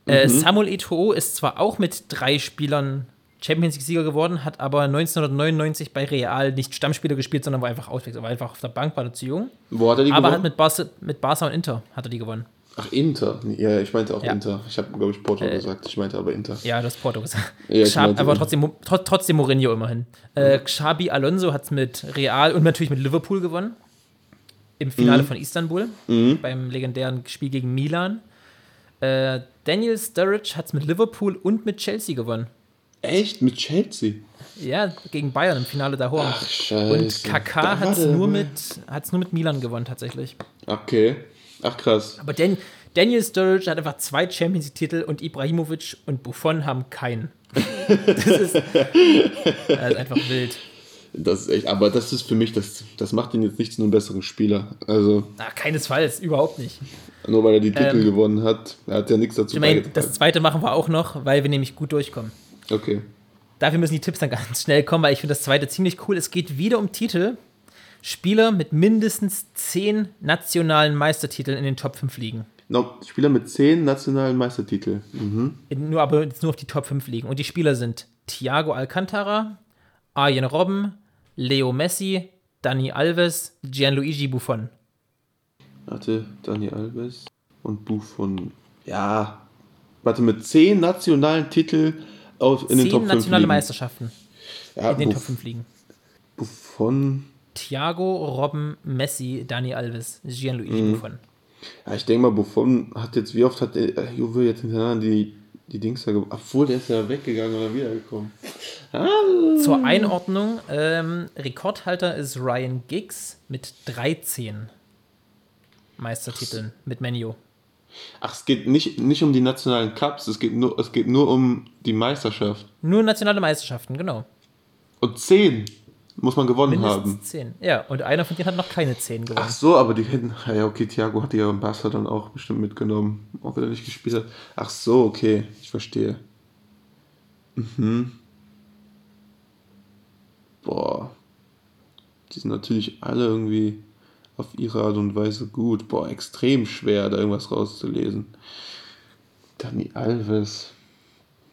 Äh, Mhm. Samuel Eto'o ist zwar auch mit drei Spielern Champions League-Sieger geworden, hat aber 1999 bei Real nicht Stammspieler gespielt, sondern war einfach auswechselt, war einfach auf der Bank, war zu jung. Wo hat er die Aber hat gewonnen? mit, Barca, mit Barca und Inter hat er die gewonnen. Ach, Inter. Ja, ich meinte auch Ja. Inter. Ich habe, glaube ich, Porto gesagt. Ich meinte aber Inter. Ja, das Porto gesagt. Ja, Xab, aber trotzdem, tro- trotzdem Mourinho immerhin. Äh, Xabi Alonso hat es mit Real und natürlich mit Liverpool gewonnen. Im Mhm. Finale von Istanbul. Beim legendären Spiel gegen Milan. Äh, Daniel Sturridge hat es mit Liverpool und mit Chelsea gewonnen. Echt? Mit Chelsea? Ja, gegen Bayern im Finale da hoch. Ach, scheiße. Und Kaká hat es nur, mit, hat's nur mit Milan gewonnen, tatsächlich. Okay. Ach, krass. Aber Dan, Daniel Sturridge hat einfach zwei Champions League-Titel und Ibrahimovic und Buffon haben keinen. Das ist, [LAUGHS] das ist einfach wild. Das ist echt, aber das ist für mich, das, das macht ihn jetzt nicht zu einem besseren Spieler. Also, Na, keinesfalls, überhaupt nicht. nur weil er die Titel Ähm, gewonnen hat, er hat ja nichts dazu Ich meine, das zweite machen wir auch noch, weil wir nämlich gut durchkommen. Okay. Dafür müssen die Tipps dann [LAUGHS] ganz schnell kommen, weil ich finde das zweite ziemlich cool. Es geht wieder um Titel. Spieler mit mindestens zehn nationalen Meistertiteln in den Top 5 liegen. No, Spieler mit zehn nationalen Meistertiteln. Mhm. Nur, aber jetzt nur auf die Top 5 liegen. Und die Spieler sind Thiago Alcantara, Arjen Robben, Leo Messi, Dani Alves, Gianluigi Buffon. Warte, Dani Alves und Buffon. Ja. Warte, mit zehn nationalen Titeln auf, in den Top 5 nationale liegen. Meisterschaften Ja, in den Top 5 liegen. Buffon. Thiago, Robben, Messi, Dani Alves, Gianluigi Mhm. Buffon. Ja, ich denke mal, Buffon hat jetzt, wie oft hat der, äh, Juve jetzt hintereinander die, die Dings da gewonnen? Obwohl, der ist ja weggegangen oder wiedergekommen. Zur Einordnung, ähm, Rekordhalter ist Ryan Giggs mit 13 Meistertiteln mit Menu. Ach, es geht nicht, nicht um die nationalen Cups, es geht, nur, es geht nur um die Meisterschaft. Nur nationale Meisterschaften, genau. Und zehn muss man gewonnen Mindestens haben. 10. Ja, und einer von denen hat noch keine 10 gewonnen. Ach so, aber die hätten. ah Ja, okay, Thiago hat die ja im Barca dann auch bestimmt mitgenommen, auch wenn er nicht gespielt hat. Ach so, okay, ich verstehe. Mhm. Boah. Die sind natürlich alle irgendwie auf ihre Art und Weise gut. Boah, extrem schwer, da irgendwas rauszulesen. Dani Alves.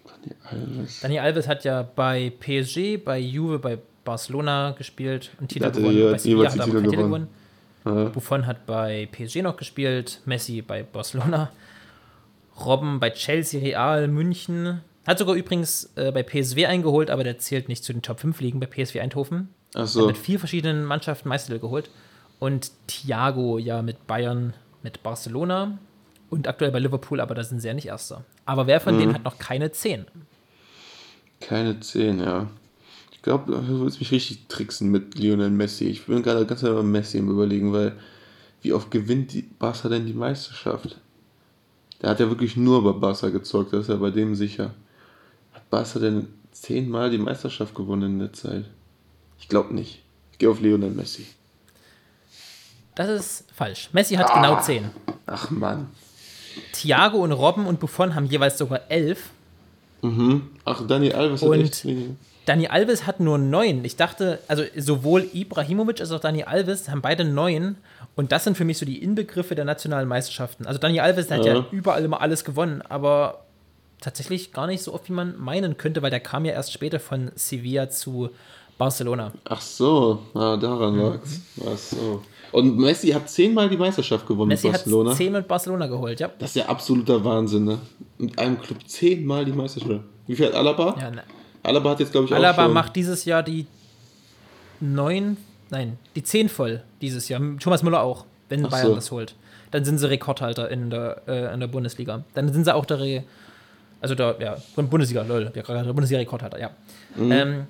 Dani Alves. Dani Alves hat ja bei PSG, bei Juve, bei Barcelona gespielt und Titel hatte gewonnen. je- Bei Sevilla hat er Titel gewonnen. gewonnen. Buffon hat bei PSG noch gespielt, Messi bei Barcelona, Robben bei Chelsea, Real, München. Hat sogar übrigens äh, bei PSW eingeholt, aber der zählt nicht zu den Top 5 Ligen bei PSW Eindhoven. Ach Hat so. mit vier verschiedenen Mannschaften Meistertitel geholt. Und Thiago ja mit Bayern, mit Barcelona und aktuell bei Liverpool, aber da sind sie ja nicht Erster. Aber wer von Mhm. denen hat noch keine 10? Keine 10, ja. Ich glaube, du willst mich richtig tricksen mit Lionel Messi. Ich bin gerade ganz über Messi im Überlegen, weil wie oft gewinnt die Barca denn die Meisterschaft? Der hat ja wirklich nur bei Barca gezockt, das ist ja bei dem sicher. Hat Barca denn zehnmal die Meisterschaft gewonnen in der Zeit? Ich glaube nicht. Ich gehe auf Lionel Messi. Das ist falsch. Messi hat Ah. genau 10. Ach Mann. Thiago und Robben und Buffon haben jeweils sogar 11. Ach, Dani Alves hat Und- echt wenige. Dani Alves hat nur 9. Ich dachte, also sowohl Ibrahimovic als auch Dani Alves haben beide 9. Und das sind für mich so die Inbegriffe der nationalen Meisterschaften. Also Dani Alves hat ja Ja. überall immer alles gewonnen, aber tatsächlich gar nicht so oft, wie man meinen könnte, weil der kam ja erst später von Sevilla zu Barcelona. Ach so, ah, daran Mhm. lag's. Ach so. Und Messi hat zehnmal die Meisterschaft gewonnen Messi mit hat Barcelona. 10 mit Barcelona geholt, ja. Das ist ja absoluter Wahnsinn, ne? Mit einem Club zehnmal die Meisterschaft. Wie viel hat Alaba? ja ne. Alaba hat jetzt, glaube ich, auch Alaba macht dieses Jahr die 9, nein, die 10 voll dieses Jahr. Thomas Müller auch, wenn Ach Bayern so. das holt. Dann sind sie Rekordhalter in der, äh, in der Bundesliga. Dann sind sie auch der, Re also der, ja, Bundesliga, lol, ja, Bundesliga-Rekordhalter, ja. Mhm. Ähm,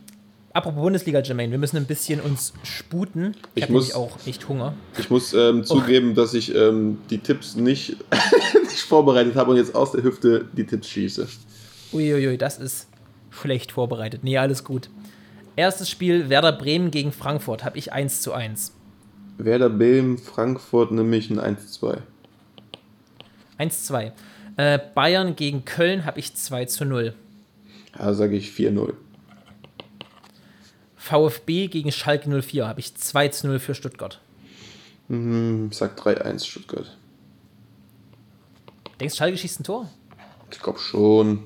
Apropos Bundesliga, Jermaine, wir müssen ein bisschen uns sputen. Ich, Ich muss- nämlich auch echt Hunger. Ich muss ähm, zugeben, dass ich ähm, die Tipps nicht, [LAUGHS] nicht vorbereitet habe und jetzt aus der Hüfte die Tipps schieße. Uiuiui, das ist schlecht vorbereitet. Nee, alles gut. Erstes Spiel Werder Bremen gegen Frankfurt habe ich 1 zu 1. Werder Bremen, Frankfurt nämlich ein 1-2. 1 zu 2. Äh, Bayern gegen Köln habe ich 2 zu 0. Ja, sage ich 4-0. VfB gegen Schalke 04 habe ich 2 zu 0 für Stuttgart. Hm, sag 3-1 Stuttgart. Denkst du, Schalke schießt ein Tor? Ich glaube schon.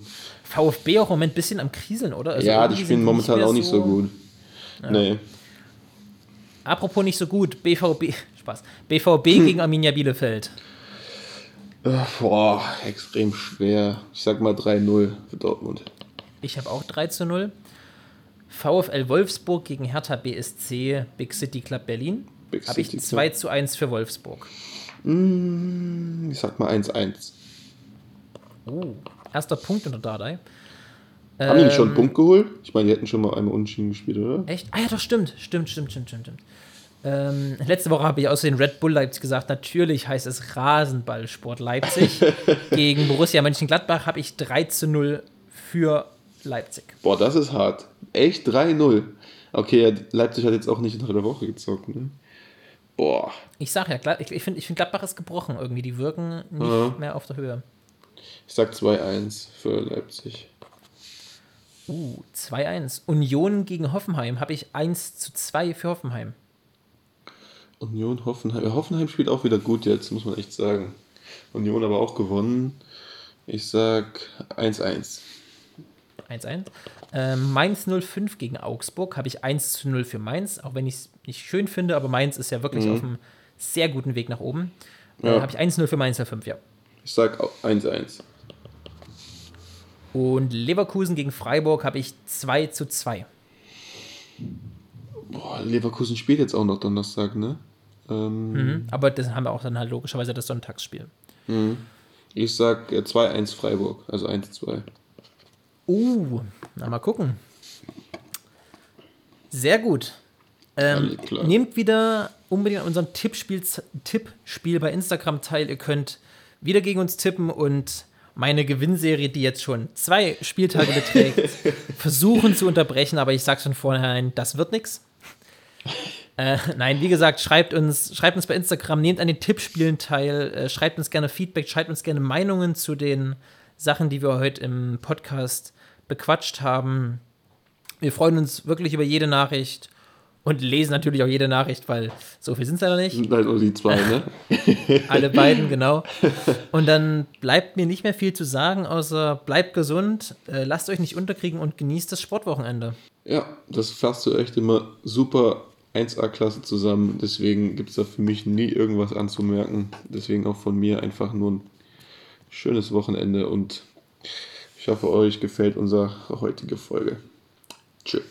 VfB auch im Moment ein bisschen am Krieseln, oder? Also ja, die spielen momentan mehr auch nicht so gut. Nee. Apropos nicht so gut, BVB, [LAUGHS] Spaß. BVB Hm. gegen Arminia Bielefeld. Äh, Boah, extrem schwer. Ich sag mal 3-0 für Dortmund. Ich habe auch 3 zu 0. VfL Wolfsburg gegen Hertha BSC Big City Club Berlin. Habe ich City Club. 2 zu 1 für Wolfsburg. Ich sag mal 1-1. Uh, erster Punkt unter Dardai. Haben die Ähm, schon einen Punkt geholt? Ich meine, die hätten schon mal einmal unentschieden gespielt, oder? Echt? Ah ja, doch, stimmt. Stimmt, stimmt, stimmt, stimmt. stimmt. Ähm, letzte Woche habe ich außerdem Red Bull Leipzig gesagt, natürlich heißt es Rasenballsport Leipzig. [LAUGHS] Gegen Borussia Mönchengladbach habe ich 3 zu 0 für Leipzig. Boah, das ist hart. Echt 3-0. Okay, Leipzig hat jetzt auch nicht unter der Woche gezockt, ne? Boah. Ich sag ja, ich, ich finde, ich find Gladbach ist gebrochen irgendwie. Die wirken nicht Ja. mehr auf der Höhe. Ich sag 2-1 für Leipzig. Uh, 2-1. Union gegen Hoffenheim habe ich 1 zu 2 für Hoffenheim. Union, Hoffenheim. Ja, Hoffenheim spielt auch wieder gut jetzt, muss man echt sagen. Union aber auch gewonnen. Ich sag 1-1. 1-1. Ähm, Mainz 05 gegen Augsburg habe ich 1 zu 0 für Mainz, auch wenn ich es nicht schön finde, aber Mainz ist ja wirklich auf einem sehr guten Weg nach oben. Äh, Ja. habe ich 1-0 für Mainz 05, ja. Ich sag auch 1-1. Und Leverkusen gegen Freiburg habe ich 2 zu 2. Boah, Leverkusen spielt jetzt auch noch Donnerstag, ne? Ähm, Mhm. Aber das haben wir auch dann halt logischerweise das Sonntagsspiel. Ich sag äh, 2-1 Freiburg, also 1-2. Uh, na mal gucken. Sehr gut. Ähm, nehmt wieder unbedingt an unserem Tippspiel, Tippspiel bei Instagram teil. Ihr könnt wieder gegen uns tippen und meine Gewinnserie, die jetzt schon zwei Spieltage beträgt, [LAUGHS] versuchen zu unterbrechen. Aber ich sag's von vornherein, das wird nichts. Äh, nein, wie gesagt, schreibt uns, schreibt uns bei Instagram, nehmt an den Tippspielen teil, äh, schreibt uns gerne Feedback, schreibt uns gerne Meinungen zu den Sachen, die wir heute im Podcast bequatscht haben. Wir freuen uns wirklich über jede Nachricht und lesen natürlich auch jede Nachricht, weil so viel sind es leider nicht. Sind halt nur die zwei, ne? [LAUGHS] Alle beiden, genau. Und dann bleibt mir nicht mehr viel zu sagen, außer bleibt gesund, äh, lasst euch nicht unterkriegen und genießt das Sportwochenende. Ja, das fasst du echt immer super 1A-Klasse zusammen. Deswegen gibt es da für mich nie irgendwas anzumerken. Deswegen auch von mir einfach nur ein schönes Wochenende und ich hoffe, euch gefällt unsere heutige Folge. Tschüss.